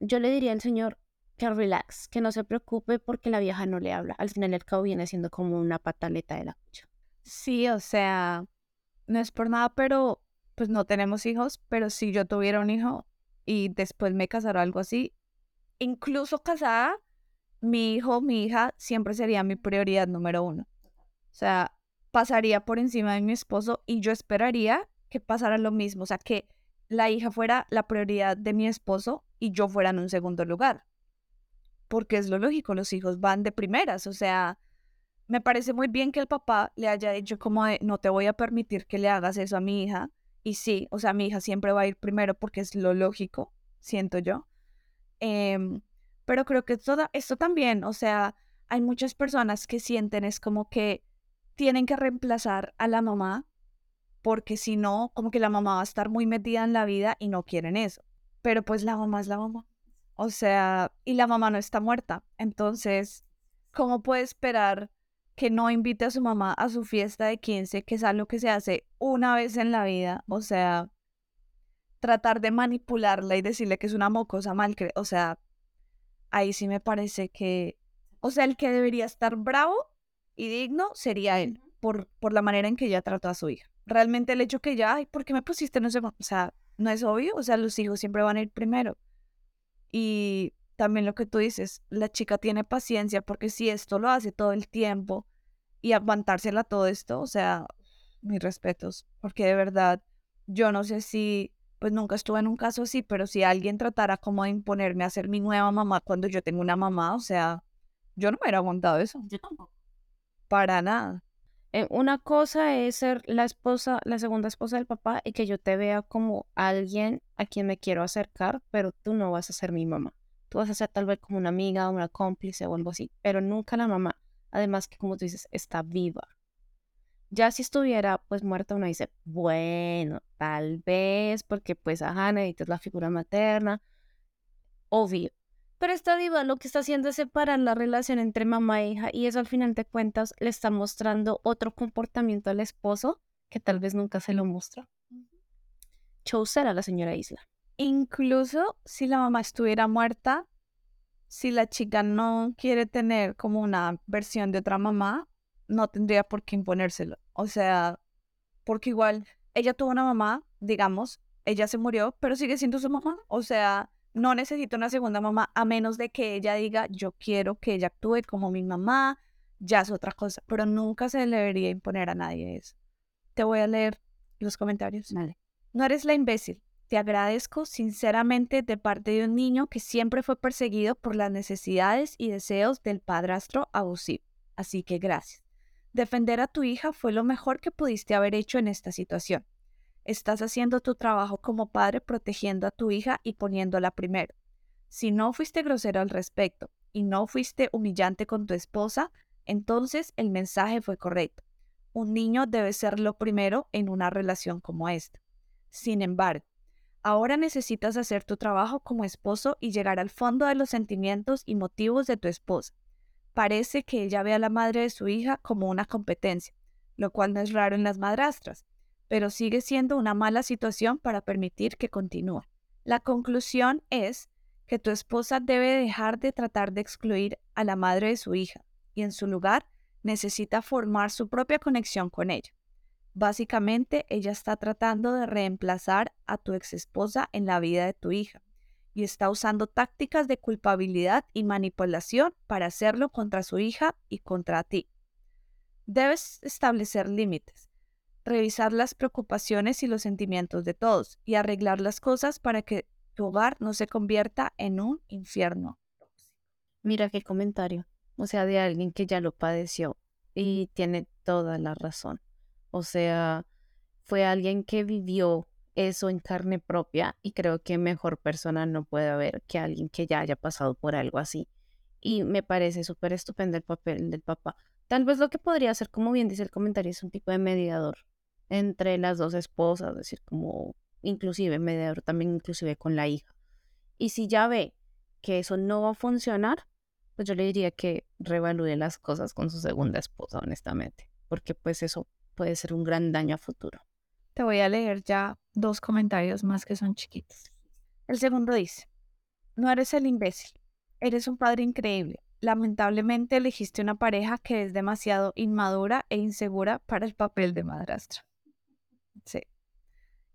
yo le diría al señor que relax, que no se preocupe porque la vieja no le habla. Al final el cabo viene siendo como una pataleta de la cucha. Sí, o sea, no es por nada, pero pues no tenemos hijos, pero si yo tuviera un hijo y después me casara algo así, incluso casada, mi hijo, mi hija siempre sería mi prioridad número uno. O sea, pasaría por encima de mi esposo y yo esperaría que pasara lo mismo, o sea, que la hija fuera la prioridad de mi esposo y yo fuera en un segundo lugar. Porque es lo lógico, los hijos van de primeras, o sea, me parece muy bien que el papá le haya dicho como no te voy a permitir que le hagas eso a mi hija. Y sí, o sea, mi hija siempre va a ir primero porque es lo lógico, siento yo. Em, pero creo que todo, esto también, o sea, hay muchas personas que sienten es como que tienen que reemplazar a la mamá porque si no, como que la mamá va a estar muy metida en la vida y no quieren eso. Pero pues la mamá es la mamá. O sea, y la mamá no está muerta. Entonces, ¿cómo puede esperar que no invite a su mamá a su fiesta de 15, que es algo que se hace una vez en la vida? O sea, tratar de manipularla y decirle que es una mocosa mal, o sea, ahí sí me parece que, o sea, el que debería estar bravo y digno sería él, por, por la manera en que ella trató a su hija. Realmente el hecho que ya, ay, ¿por qué me pusiste? No sé, o sea, no es obvio, o sea, los hijos siempre van a ir primero. Y también lo que tú dices, la chica tiene paciencia porque si esto lo hace todo el tiempo y aguantársela todo esto, o sea, mis respetos, porque de verdad, yo no sé si, pues nunca estuve en un caso así, pero si alguien tratara como de imponerme a ser mi nueva mamá cuando yo tengo una mamá, o sea, yo no me hubiera aguantado eso. Yo tampoco. Para nada. Eh, una cosa es ser la esposa, la segunda esposa del papá y que yo te vea como alguien a quien me quiero acercar, pero tú no vas a ser mi mamá. Tú vas a ser tal vez como una amiga, una cómplice o algo así, pero nunca la mamá. Además que, como tú dices, está viva. Ya si estuviera pues muerta, uno dice, bueno, tal vez, porque pues ajá, necesitas la figura materna, obvio. Pero está viva, lo que está haciendo es separar la relación entre mamá e hija y eso al final de cuentas le está mostrando otro comportamiento al esposo que tal vez nunca se lo muestra. Chaucer a la señora Isla. Incluso si la mamá estuviera muerta, si la chica no quiere tener como una versión de otra mamá, no tendría por qué imponérselo. O sea, porque igual ella tuvo una mamá, digamos, ella se murió, pero sigue siendo su mamá. O sea, no necesita una segunda mamá a menos de que ella diga, yo quiero que ella actúe como mi mamá, ya es otra cosa, pero nunca se le debería imponer a nadie eso. Te voy a leer los comentarios. Vale. No eres la imbécil. Te agradezco sinceramente de parte de un niño que siempre fue perseguido por las necesidades y deseos del padrastro abusivo. Así que gracias. Defender a tu hija fue lo mejor que pudiste haber hecho en esta situación. Estás haciendo tu trabajo como padre protegiendo a tu hija y poniéndola primero. Si no fuiste grosero al respecto y no fuiste humillante con tu esposa, entonces el mensaje fue correcto. Un niño debe ser lo primero en una relación como esta. Sin embargo, ahora necesitas hacer tu trabajo como esposo y llegar al fondo de los sentimientos y motivos de tu esposa. Parece que ella ve a la madre de su hija como una competencia, lo cual no es raro en las madrastras, pero sigue siendo una mala situación para permitir que continúe. La conclusión es que tu esposa debe dejar de tratar de excluir a la madre de su hija y en su lugar necesita formar su propia conexión con ella. Básicamente, ella está tratando de reemplazar a tu ex esposa en la vida de tu hija y está usando tácticas de culpabilidad y manipulación para hacerlo contra su hija y contra ti. Debes establecer límites, revisar las preocupaciones y los sentimientos de todos y arreglar las cosas para que tu hogar no se convierta en un infierno. Mira qué comentario o sea, de alguien que ya lo padeció y tiene toda la razón. O sea, fue alguien que vivió eso en carne propia y creo que mejor persona no puede haber que alguien que ya haya pasado por algo así. Y me parece súper estupendo el papel del papá. Tal vez lo que podría ser, como bien dice el comentario, es un tipo de mediador entre las dos esposas, es decir, como inclusive mediador también inclusive con la hija. Y si ya ve que eso no va a funcionar, pues yo le diría que revalúe las cosas con su segunda esposa, honestamente, porque pues eso puede ser un gran daño a futuro. Te voy a leer ya dos comentarios más que son chiquitos. El segundo dice, no eres el imbécil, eres un padre increíble. Lamentablemente elegiste una pareja que es demasiado inmadura e insegura para el papel de madrastra. Sí.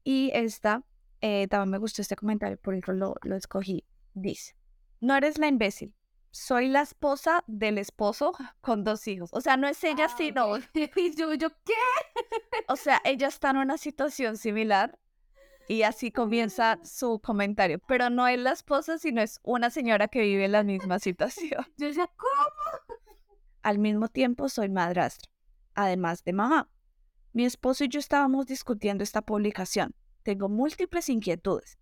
Y esta, eh, también me gustó este comentario, por eso lo, lo escogí. Dice, no eres la imbécil, soy la esposa del esposo con dos hijos. O sea, no es ella, ah, sino. Y yo, yo, ¿qué? O sea, ella está en una situación similar y así comienza su comentario. Pero no es la esposa, sino es una señora que vive en la misma situación. Yo decía, ¿cómo? Al mismo tiempo, soy madrastra, además de mamá. Mi esposo y yo estábamos discutiendo esta publicación. Tengo múltiples inquietudes.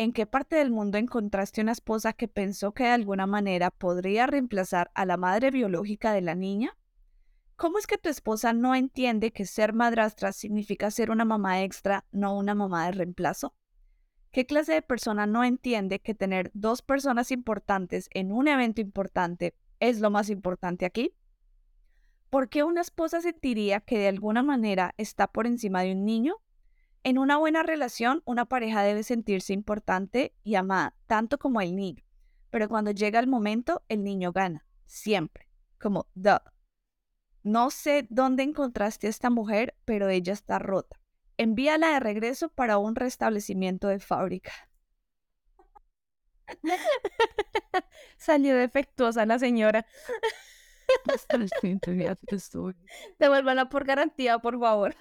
¿En qué parte del mundo encontraste una esposa que pensó que de alguna manera podría reemplazar a la madre biológica de la niña? ¿Cómo es que tu esposa no entiende que ser madrastra significa ser una mamá extra, no una mamá de reemplazo? ¿Qué clase de persona no entiende que tener dos personas importantes en un evento importante es lo más importante aquí? ¿Por qué una esposa sentiría que de alguna manera está por encima de un niño en una buena relación, una pareja debe sentirse importante y amada, tanto como el niño. Pero cuando llega el momento, el niño gana, siempre. Como, duh. No sé dónde encontraste a esta mujer, pero ella está rota. Envíala de regreso para un restablecimiento de fábrica. Salió defectuosa la señora. Devuélvala por garantía, por favor.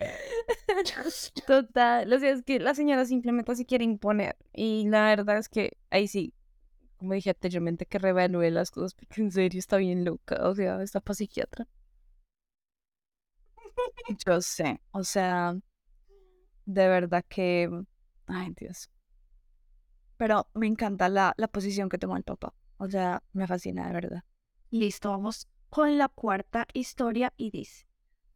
Total, o sea, es que la señora simplemente se quiere imponer y la verdad es que ahí sí, como dije anteriormente, que revalúe las cosas porque en serio está bien loca, o sea, está para psiquiatra. Yo sé, o sea, de verdad que, ay Dios. Pero me encanta la, la posición que tomó el papá, o sea, me fascina de verdad. Listo, vamos con la cuarta historia y dice.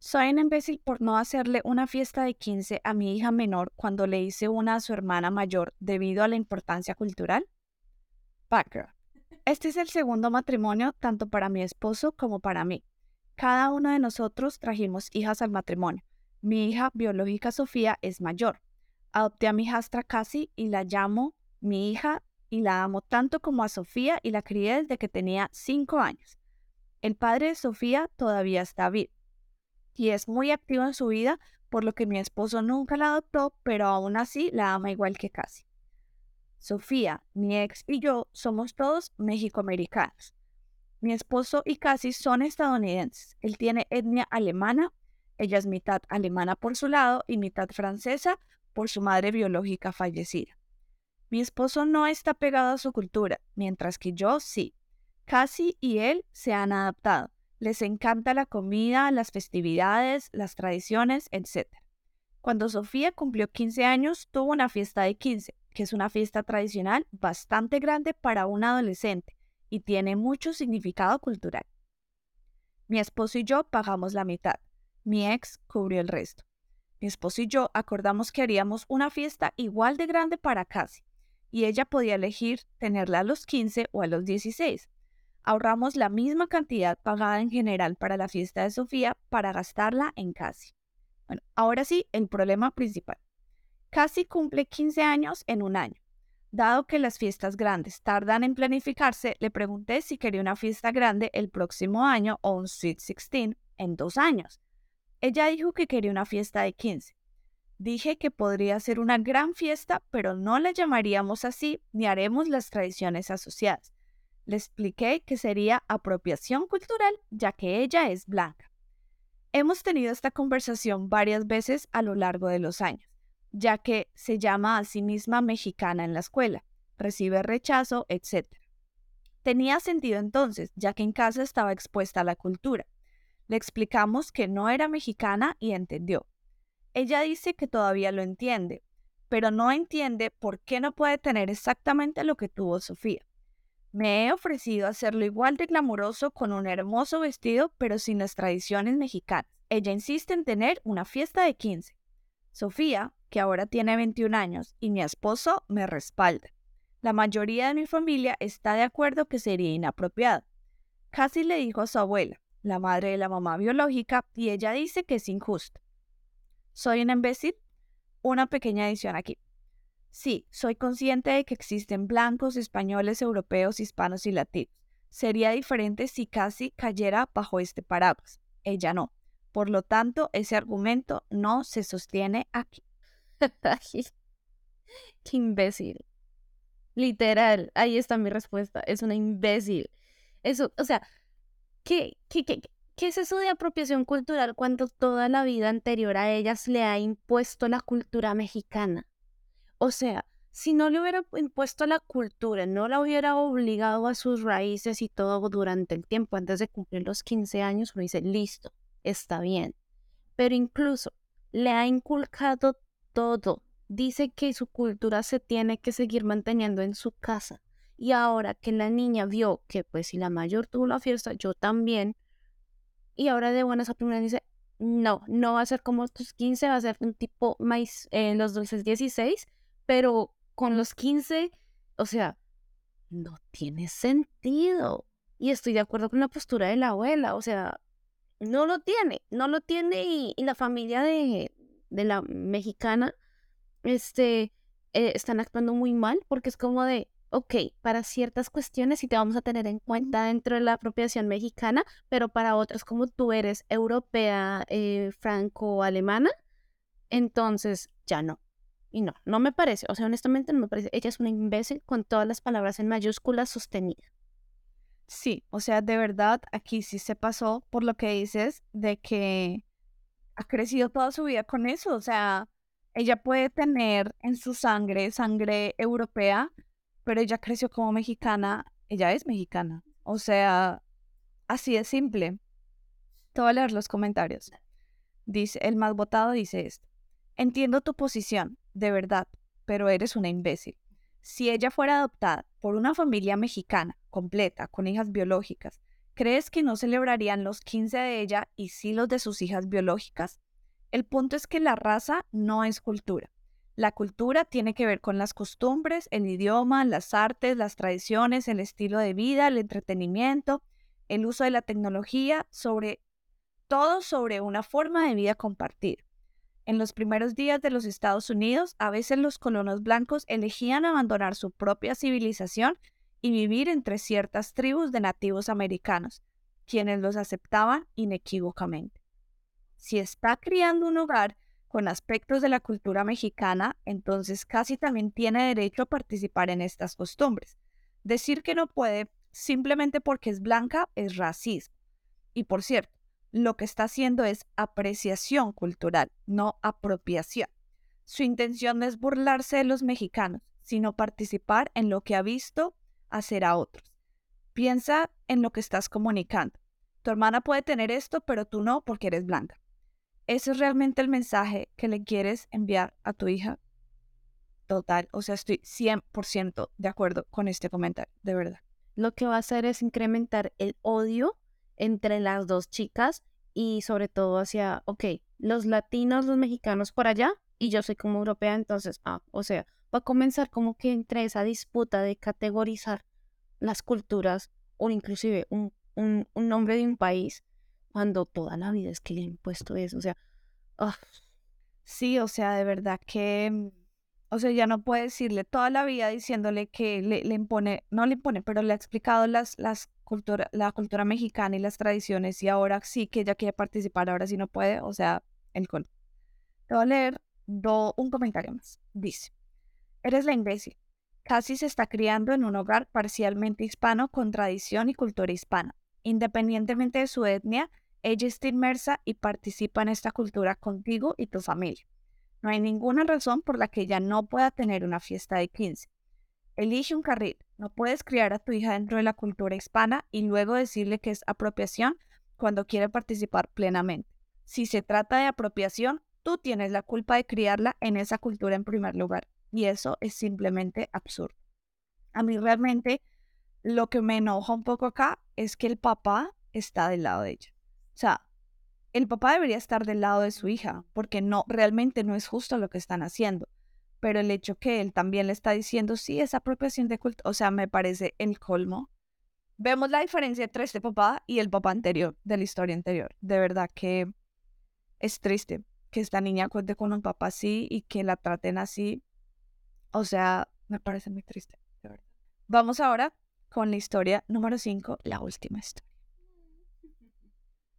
Soy un imbécil por no hacerle una fiesta de 15 a mi hija menor cuando le hice una a su hermana mayor debido a la importancia cultural. Background. Este es el segundo matrimonio tanto para mi esposo como para mí. Cada uno de nosotros trajimos hijas al matrimonio. Mi hija biológica Sofía es mayor. Adopté a mi hijastra Casi y la llamo mi hija y la amo tanto como a Sofía y la crié desde que tenía 5 años. El padre de Sofía todavía está vivo y es muy activo en su vida, por lo que mi esposo nunca la adoptó, pero aún así la ama igual que casi. Sofía, mi ex y yo somos todos mexicoamericanos. Mi esposo y casi son estadounidenses. Él tiene etnia alemana Ella es mitad alemana por su lado y mitad francesa por su madre biológica fallecida. Mi esposo no está pegado a su cultura, mientras que yo sí. Cassie y él se han adaptado. Les encanta la comida, las festividades, las tradiciones, etc. Cuando Sofía cumplió 15 años, tuvo una fiesta de 15, que es una fiesta tradicional bastante grande para un adolescente y tiene mucho significado cultural. Mi esposo y yo pagamos la mitad. Mi ex cubrió el resto. Mi esposo y yo acordamos que haríamos una fiesta igual de grande para Cassie, y ella podía elegir tenerla a los 15 o a los 16. Ahorramos la misma cantidad pagada en general para la fiesta de Sofía para gastarla en Cassie. Bueno, ahora sí, el problema principal. Cassie cumple 15 años en un año. Dado que las fiestas grandes tardan en planificarse, le pregunté si quería una fiesta grande el próximo año o un Sweet 16 en dos años. Ella dijo que quería una fiesta de 15. Dije que podría ser una gran fiesta, pero no la llamaríamos así ni haremos las tradiciones asociadas. Le expliqué que sería apropiación cultural, ya que ella es blanca. Hemos tenido esta conversación varias veces a lo largo de los años, ya que se llama a sí misma mexicana en la escuela, recibe rechazo, etc. Tenía sentido entonces, ya que en casa estaba expuesta a la cultura. Le explicamos que no era mexicana y entendió. Ella dice que todavía lo entiende, pero no entiende por qué no puede tener exactamente lo que tuvo Sofía. Me he ofrecido hacerlo igual de glamuroso con un hermoso vestido, pero sin las tradiciones mexicanas. Ella insiste en tener una fiesta de 15. Sofía, que ahora tiene 21 años, y mi esposo me respaldan. La mayoría de mi familia está de acuerdo que sería inapropiado. Casi le dijo a su abuela, la madre de la mamá biológica, y ella dice que es injusto. ¿Soy un imbécil? Una pequeña edición aquí. Sí, soy consciente de que existen blancos, españoles, europeos, hispanos y latinos. Sería diferente si casi cayera bajo este paraguas. Ella no. Por lo tanto, ese argumento no se sostiene aquí. Qué imbécil. Literal, ahí está mi respuesta. Es una imbécil. Eso, o sea, ¿Qué, qué, qué, qué es eso de apropiación cultural cuando toda la vida anterior a ellas le ha impuesto la cultura mexicana? O sea, si no le hubiera impuesto la cultura, no la hubiera obligado a sus raíces y todo durante el tiempo antes de cumplir los 15 años, uno dice, listo, está bien. Pero incluso le ha inculcado todo. Dice que su cultura se tiene que seguir manteniendo en su casa. Y ahora que la niña vio que pues si la mayor tuvo la fiesta, yo también. Y ahora de buenas a primeras dice, no, no va a ser como estos 15, va a ser un tipo más en los dulces 16, pero con los 15, o sea, no tiene sentido. Y estoy de acuerdo con la postura de la abuela, o sea, no lo tiene, no lo tiene y, la familia de, de, la mexicana, este, eh, están actuando muy mal porque es como de, ok, para ciertas cuestiones sí te vamos a tener en cuenta dentro de la apropiación mexicana, pero para otras como tú eres europea, eh, franco-alemana, entonces ya no. Y no, no me parece, o sea, honestamente no me parece. Ella es una imbécil con todas las palabras en mayúsculas sostenidas. Sí, o sea, de verdad, aquí sí se pasó por lo que dices de que ha crecido toda su vida con eso. O sea, ella puede tener en su sangre sangre europea, pero ella creció como mexicana, ella es mexicana. O sea, así es simple. Te voy a leer los comentarios. Dice, el más votado dice esto. Entiendo tu posición, de verdad, pero eres una imbécil. Si ella fuera adoptada por una familia mexicana completa, con hijas biológicas, ¿crees que no celebrarían los 15 de ella y sí los de sus hijas biológicas? El punto es que la raza no es cultura. La cultura tiene que ver con las costumbres, el idioma, las artes, las tradiciones, el estilo de vida, el entretenimiento, el uso de la tecnología, sobre todo sobre una forma de vida compartida. En los primeros días de los Estados Unidos, a veces los colonos blancos elegían abandonar su propia civilización y vivir entre ciertas tribus de nativos americanos, quienes los aceptaban inequívocamente. Si está criando un hogar con aspectos de la cultura mexicana, entonces casi también tiene derecho a participar en estas costumbres. Decir que no puede simplemente porque es blanca es racismo. Y por cierto, lo que está haciendo es apreciación cultural, no apropiación. Su intención no es burlarse de los mexicanos, sino participar en lo que ha visto hacer a otros. Piensa en lo que estás comunicando. Tu hermana puede tener esto, pero tú no porque eres blanca. ¿Ese es realmente el mensaje que le quieres enviar a tu hija? Total, o sea, estoy 100% de acuerdo con este comentario, de verdad. Lo que va a hacer es incrementar el odio entre las dos chicas y sobre todo hacia, ok, los latinos, los mexicanos por allá y yo soy como europea, entonces, ah, o sea, va a comenzar como que entre esa disputa de categorizar las culturas o inclusive un, un, nombre de un país cuando toda la vida es que le han puesto eso, o sea, ah. sí, o sea, de verdad que mm, o sea, ya no puede decirle toda la vida diciéndole que le, impone, no le impone, pero le ha explicado las, las cultura, la cultura mexicana y las tradiciones y ahora sí que ella quiere participar, ahora sí no puede, o sea, el colmo. Te voy a leer un comentario más. Dice, eres la imbécil. Casi se está criando en un hogar parcialmente hispano con tradición y cultura hispana. Independientemente de su etnia, ella está inmersa y participa en esta cultura contigo y tu familia. No hay ninguna razón por la que ella no pueda tener una fiesta de 15. Elige un carril. No puedes criar a tu hija dentro de la cultura hispana y luego decirle que es apropiación cuando quiere participar plenamente. Si se trata de apropiación, tú tienes la culpa de criarla en esa cultura en primer lugar. Y eso es simplemente absurdo. A mí realmente lo que me enoja un poco acá es que el papá está del lado de ella. O sea, el papá debería estar del lado de su hija, porque no, realmente no es justo lo que están haciendo. Pero el hecho que él también le está diciendo, sí, es apropiación de culto, o sea, me parece el colmo. Vemos la diferencia entre este papá y el papá anterior, de la historia anterior. De verdad que es triste que esta niña cuente con un papá así y que la traten así. O sea, me parece muy triste. Vamos ahora con la historia número 5, la última historia.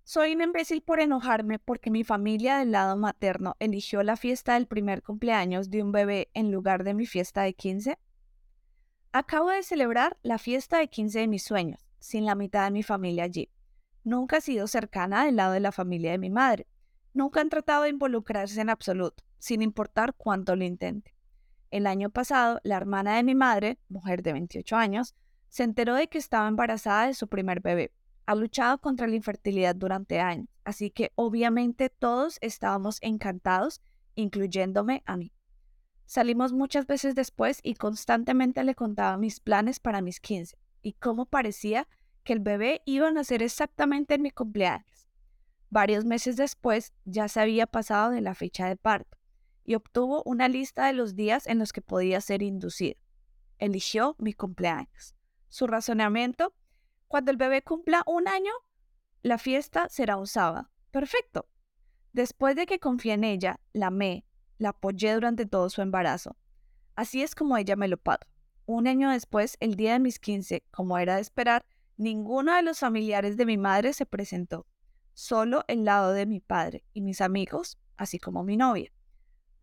Soy un imbécil por enojarme porque mi familia del lado materno eligió la fiesta del primer cumpleaños de un bebé en lugar de mi fiesta de 15. Acabo de celebrar la fiesta de 15 de mis sueños, sin la mitad de mi familia allí. Nunca he sido cercana del lado de la familia de mi madre. Nunca han tratado de involucrarse en absoluto, sin importar cuánto lo intente. El año pasado, la hermana de mi madre, mujer de 28 años, se enteró de que estaba embarazada de su primer bebé ha luchado contra la infertilidad durante años, así que obviamente todos estábamos encantados, incluyéndome a mí. Salimos muchas veces después y constantemente le contaba mis planes para mis 15 y cómo parecía que el bebé iba a nacer exactamente en mi cumpleaños. Varios meses después ya se había pasado de la fecha de parto y obtuvo una lista de los días en los que podía ser inducido. Eligió mi cumpleaños. Su razonamiento cuando el bebé cumpla un año, la fiesta será un sábado. Perfecto. Después de que confié en ella, la amé, la apoyé durante todo su embarazo. Así es como ella me lo pagó. Un año después, el día de mis 15, como era de esperar, ninguno de los familiares de mi madre se presentó, solo el lado de mi padre y mis amigos, así como mi novia.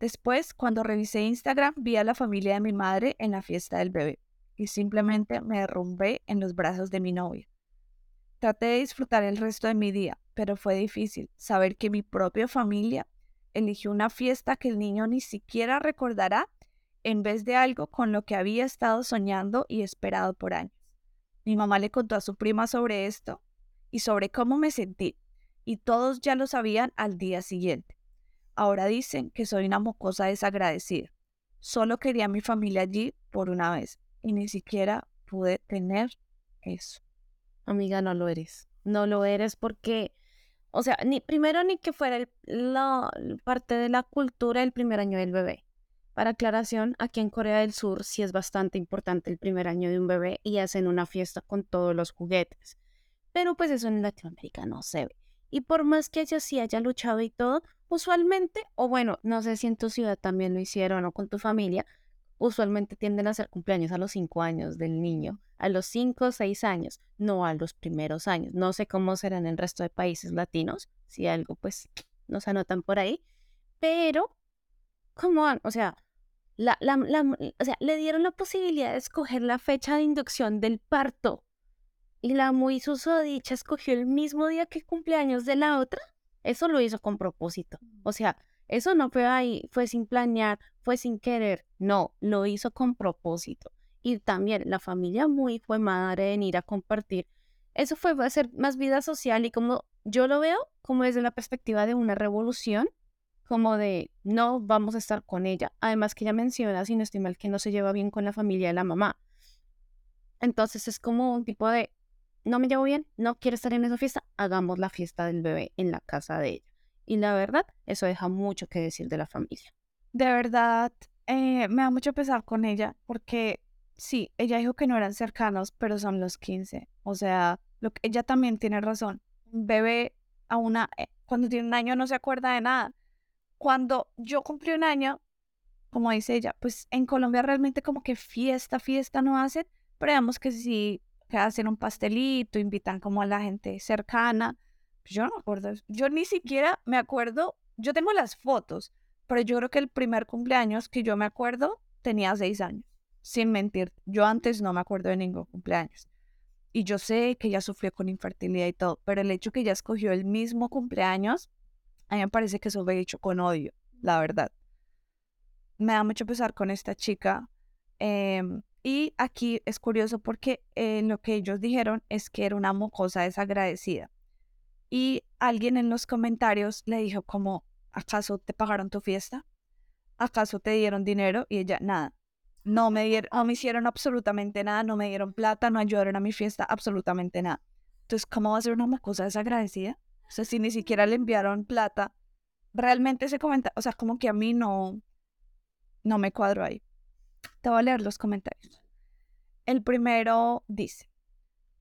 Después, cuando revisé Instagram, vi a la familia de mi madre en la fiesta del bebé y simplemente me derrumbé en los brazos de mi novia. Traté de disfrutar el resto de mi día, pero fue difícil saber que mi propia familia eligió una fiesta que el niño ni siquiera recordará en vez de algo con lo que había estado soñando y esperado por años. Mi mamá le contó a su prima sobre esto y sobre cómo me sentí, y todos ya lo sabían al día siguiente. Ahora dicen que soy una mocosa desagradecida. Solo quería a mi familia allí por una vez y ni siquiera pude tener eso. Amiga, no lo eres. No lo eres porque, o sea, ni primero ni que fuera la parte de la cultura el primer año del bebé. Para aclaración, aquí en Corea del Sur sí es bastante importante el primer año de un bebé y hacen una fiesta con todos los juguetes. Pero pues eso en Latinoamérica no se ve. Y por más que ella sí haya luchado y todo, usualmente, o bueno, no sé si en tu ciudad también lo hicieron o con tu familia, usualmente tienden a hacer cumpleaños a los 5 años del niño, a los 5 o 6 años, no a los primeros años. No sé cómo serán en el resto de países latinos, si algo pues nos anotan por ahí, pero, ¿cómo O sea, la, o sea, le dieron la posibilidad de escoger la fecha de inducción del parto. y la muy susodicha escogió el mismo día que cumpleaños de la otra, eso lo hizo con propósito. O sea, eso no fue ahí, fue sin planear, fue sin querer, no, lo hizo con propósito. Y también la familia muy fue madre en ir a compartir. Eso fue hacer más vida social y como yo lo veo, como desde la perspectiva de una revolución, como de no vamos a estar con ella. Además que ella menciona, si no estoy mal, que no se lleva bien con la familia de la mamá. Entonces es como un tipo de, no me llevo bien, no quiero estar en esa fiesta, hagamos la fiesta del bebé en la casa de ella. Y la verdad, eso deja mucho que decir de la familia. De verdad, eh, me da mucho pesar con ella porque sí, ella dijo que no eran cercanos, pero son los 15. O sea, lo que, ella también tiene razón. Un bebé a una, eh, cuando tiene un año no se acuerda de nada. Cuando yo cumplí un año, como dice ella, pues en Colombia realmente como que fiesta, fiesta no hacen, pero digamos que sí hacen un pastelito, invitan como a la gente cercana. Yo no me acuerdo, yo ni siquiera me acuerdo, yo tengo las fotos, pero yo creo que el primer cumpleaños que yo me acuerdo tenía seis años, sin mentir. Yo antes no me acuerdo de ningún cumpleaños. Y yo sé que ella sufrió con infertilidad y todo, pero el hecho que ella escogió el mismo cumpleaños, a mí me parece que eso fue hecho con odio, la verdad. Me da mucho pesar con esta chica. Em, y aquí es curioso porque eh, lo que ellos dijeron es que era una mocosa desagradecida. Y alguien en los comentarios le dijo como, ¿acaso te pagaron tu fiesta? ¿Acaso te dieron dinero? Y ella, nada. No me, dieron, no me hicieron absolutamente nada, no me dieron plata, no ayudaron a mi fiesta, absolutamente nada. Entonces, ¿cómo va a ser una cosa desagradecida? O sea, si ni siquiera le enviaron plata, realmente se comenta, o sea, como que a mí no, no me cuadro ahí. Te voy a leer los comentarios. El primero dice,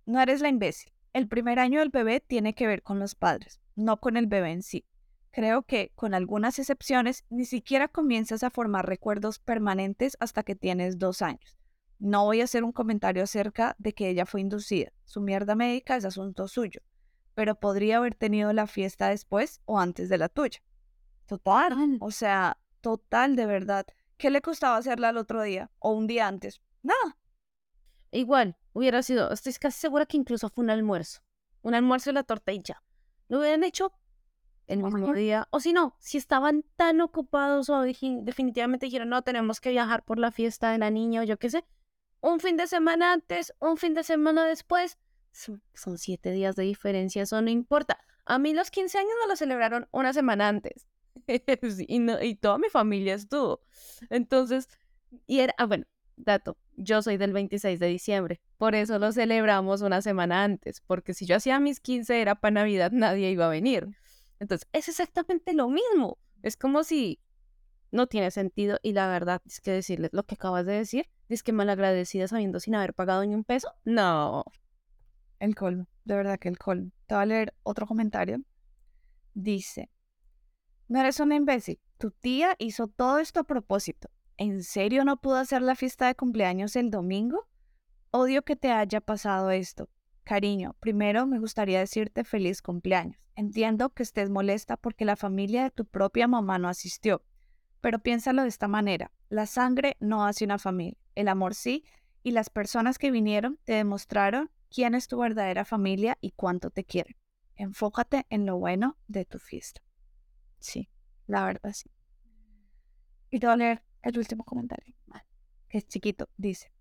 no eres la imbécil. El primer año del bebé tiene que ver con los padres, no con el bebé en sí. Creo que, con algunas excepciones, ni siquiera comienzas a formar recuerdos permanentes hasta que tienes dos años. No voy a hacer un comentario acerca de que ella fue inducida. Su mierda médica es asunto suyo, pero podría haber tenido la fiesta después o antes de la tuya. Total, o sea, total de verdad. ¿Qué le costaba hacerla al otro día o un día antes? Nada. Igual, hubiera sido, estoy casi segura que incluso fue un almuerzo. Un almuerzo y la tortilla. Lo hubieran hecho el mismo día. O si no, si estaban tan ocupados o definitivamente dijeron, no, tenemos que viajar por la fiesta de la niña o yo qué sé, un fin de semana antes, un fin de semana después, son, siete días de diferencia, eso no importa. A mí los 15 años me lo celebraron una semana antes. y, no, y toda mi familia estuvo. Entonces, y era, ah, bueno, dato, yo soy del 26 de diciembre, por eso lo celebramos una semana antes, porque si yo hacía mis 15 era para Navidad, nadie iba a venir. Entonces, es exactamente lo mismo. Es como si no tiene sentido y la verdad es que decirles lo que acabas de decir, es que malagradecida sabiendo sin haber pagado ni un peso. No. El colmo, de verdad que el colmo. Te voy a leer otro comentario. Dice, no eres una imbécil, tu tía hizo todo esto a propósito. ¿En serio no pudo hacer la fiesta de cumpleaños el domingo? Odio que te haya pasado esto. Cariño, primero me gustaría decirte feliz cumpleaños. Entiendo que estés molesta porque la familia de tu propia mamá no asistió, pero piénsalo de esta manera. La sangre no hace una familia, el amor sí, y las personas que vinieron te demostraron quién es tu verdadera familia y cuánto te quieren. Enfócate en lo bueno de tu fiesta. Sí, la verdad sí. Y leer el último comentario, que es chiquito. Dice,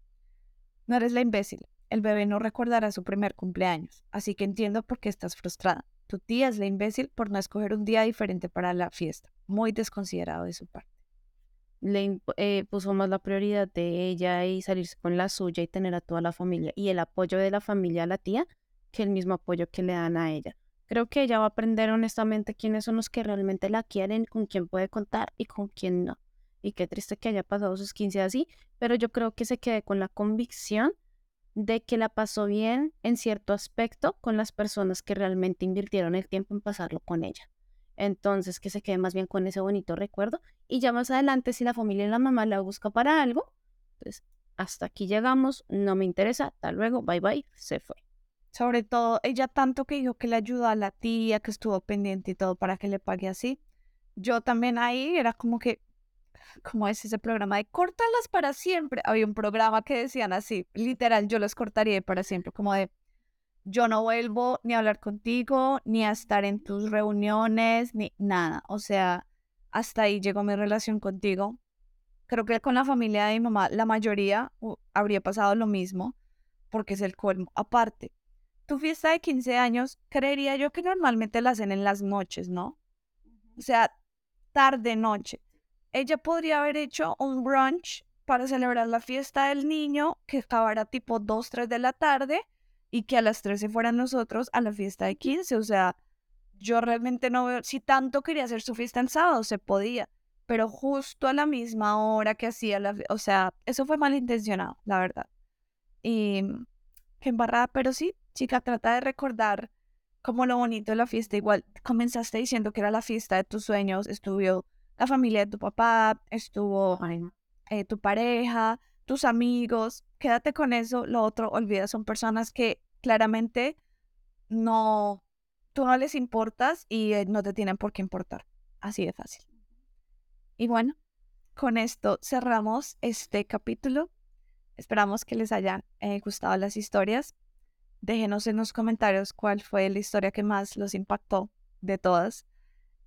no eres la imbécil, el bebé no recordará su primer cumpleaños, así que entiendo por qué estás frustrada. Tu tía es la imbécil por no escoger un día diferente para la fiesta. Muy desconsiderado de su parte. Le eh, puso más la prioridad de ella y salirse con la suya y tener a toda la familia y el apoyo de la familia a la tía que el mismo apoyo que le dan a ella. Creo que ella va a aprender honestamente quiénes son los que realmente la quieren, con quién puede contar y con quién no. Y qué triste que haya pasado sus 15 así, pero yo creo que se quede con la convicción de que la pasó bien en cierto aspecto con las personas que realmente invirtieron el tiempo en pasarlo con ella. Entonces, que se quede más bien con ese bonito recuerdo y ya más adelante si la familia y la mamá la busca para algo, pues hasta aquí llegamos, no me interesa, hasta luego, bye bye, se fue. Sobre todo, ella tanto que dijo que le ayudó a la tía, que estuvo pendiente y todo para que le pague así. Yo también ahí era como que, como es ese programa de córtalas para siempre. Había un programa que decían así, literal, yo los cortaría para siempre, como de yo no vuelvo ni a hablar contigo, ni a estar en tus reuniones, ni nada. O sea, hasta ahí llegó mi relación contigo. Creo que con la familia de mi mamá, la mayoría habría pasado lo mismo, porque es el colmo. Aparte, tu fiesta de 15 años, creería yo que normalmente la hacen en las noches, ¿no? O sea, tarde, noche. Ella podría haber hecho un brunch para celebrar la fiesta del niño que acabara tipo 2, 3 de la tarde y que a las 13 fueran nosotros a la fiesta de 15. O sea, yo realmente no veo, si tanto quería hacer su fiesta en sábado, se podía, pero justo a la misma hora que hacía la, o sea, eso fue malintencionado, la verdad. Y qué embarrada, pero sí, chica, trata de recordar como lo bonito de la fiesta. Igual comenzaste diciendo que era la fiesta de tus sueños, estuvo la familia de tu papá, estuvo eh, tu pareja, tus amigos. Quédate con eso. Lo otro, olvida, son personas que claramente no, tú no les importas y eh, no te tienen por qué importar. Así de fácil. Y bueno, con esto cerramos este capítulo. Esperamos que les hayan eh, gustado las historias. Déjenos en los comentarios cuál fue la historia que más los impactó de todas.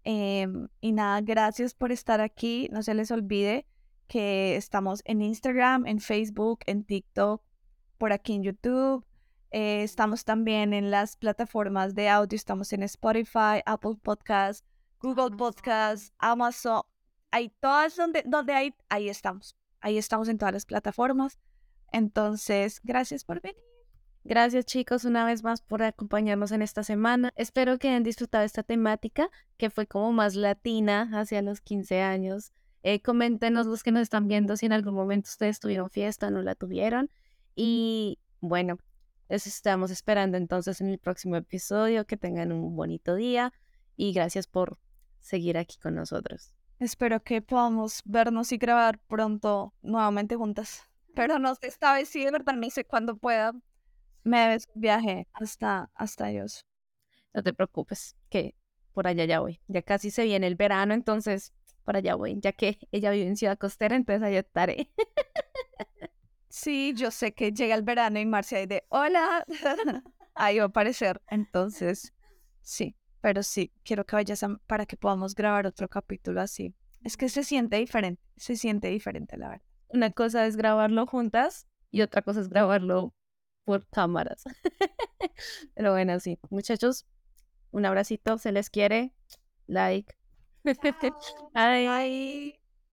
Em, y nada, gracias por estar aquí. No se les olvide que estamos en Instagram, en Facebook, en TikTok, por aquí en YouTube. Eh, estamos también en las plataformas de audio. Estamos en Spotify, Apple Podcasts, Google Podcasts, Amazon. Hay todas donde, donde hay, ahí estamos. Ahí estamos en todas las plataformas. Entonces, gracias por venir. Gracias chicos una vez más por acompañarnos en esta semana. Espero que hayan disfrutado esta temática que fue como más latina hacia los 15 años. Eh, coméntenos los que nos están viendo si en algún momento ustedes tuvieron fiesta o no la tuvieron. Y bueno, les estamos esperando entonces en el próximo episodio. Que tengan un bonito día y gracias por seguir aquí con nosotros. Espero que podamos vernos y grabar pronto nuevamente juntas. Pero no sé, esta vez sí, de verdad, no sé cuándo pueda me viaje hasta, hasta Dios. No te preocupes, que por allá ya voy. Ya casi se viene el verano, entonces por allá voy, ya que ella vive en Ciudad Costera, entonces allá estaré. Sí, yo sé que llega el verano y Marcia dice, hola, ahí va a aparecer. Entonces, sí, pero sí, quiero que vayas para que podamos grabar otro capítulo así. Es que se siente diferente, se siente diferente, la verdad. Una cosa es grabarlo juntas y otra cosa es grabarlo por cámaras. Pero bueno, sí. Muchachos, un abracito, se les quiere. Like. Bye.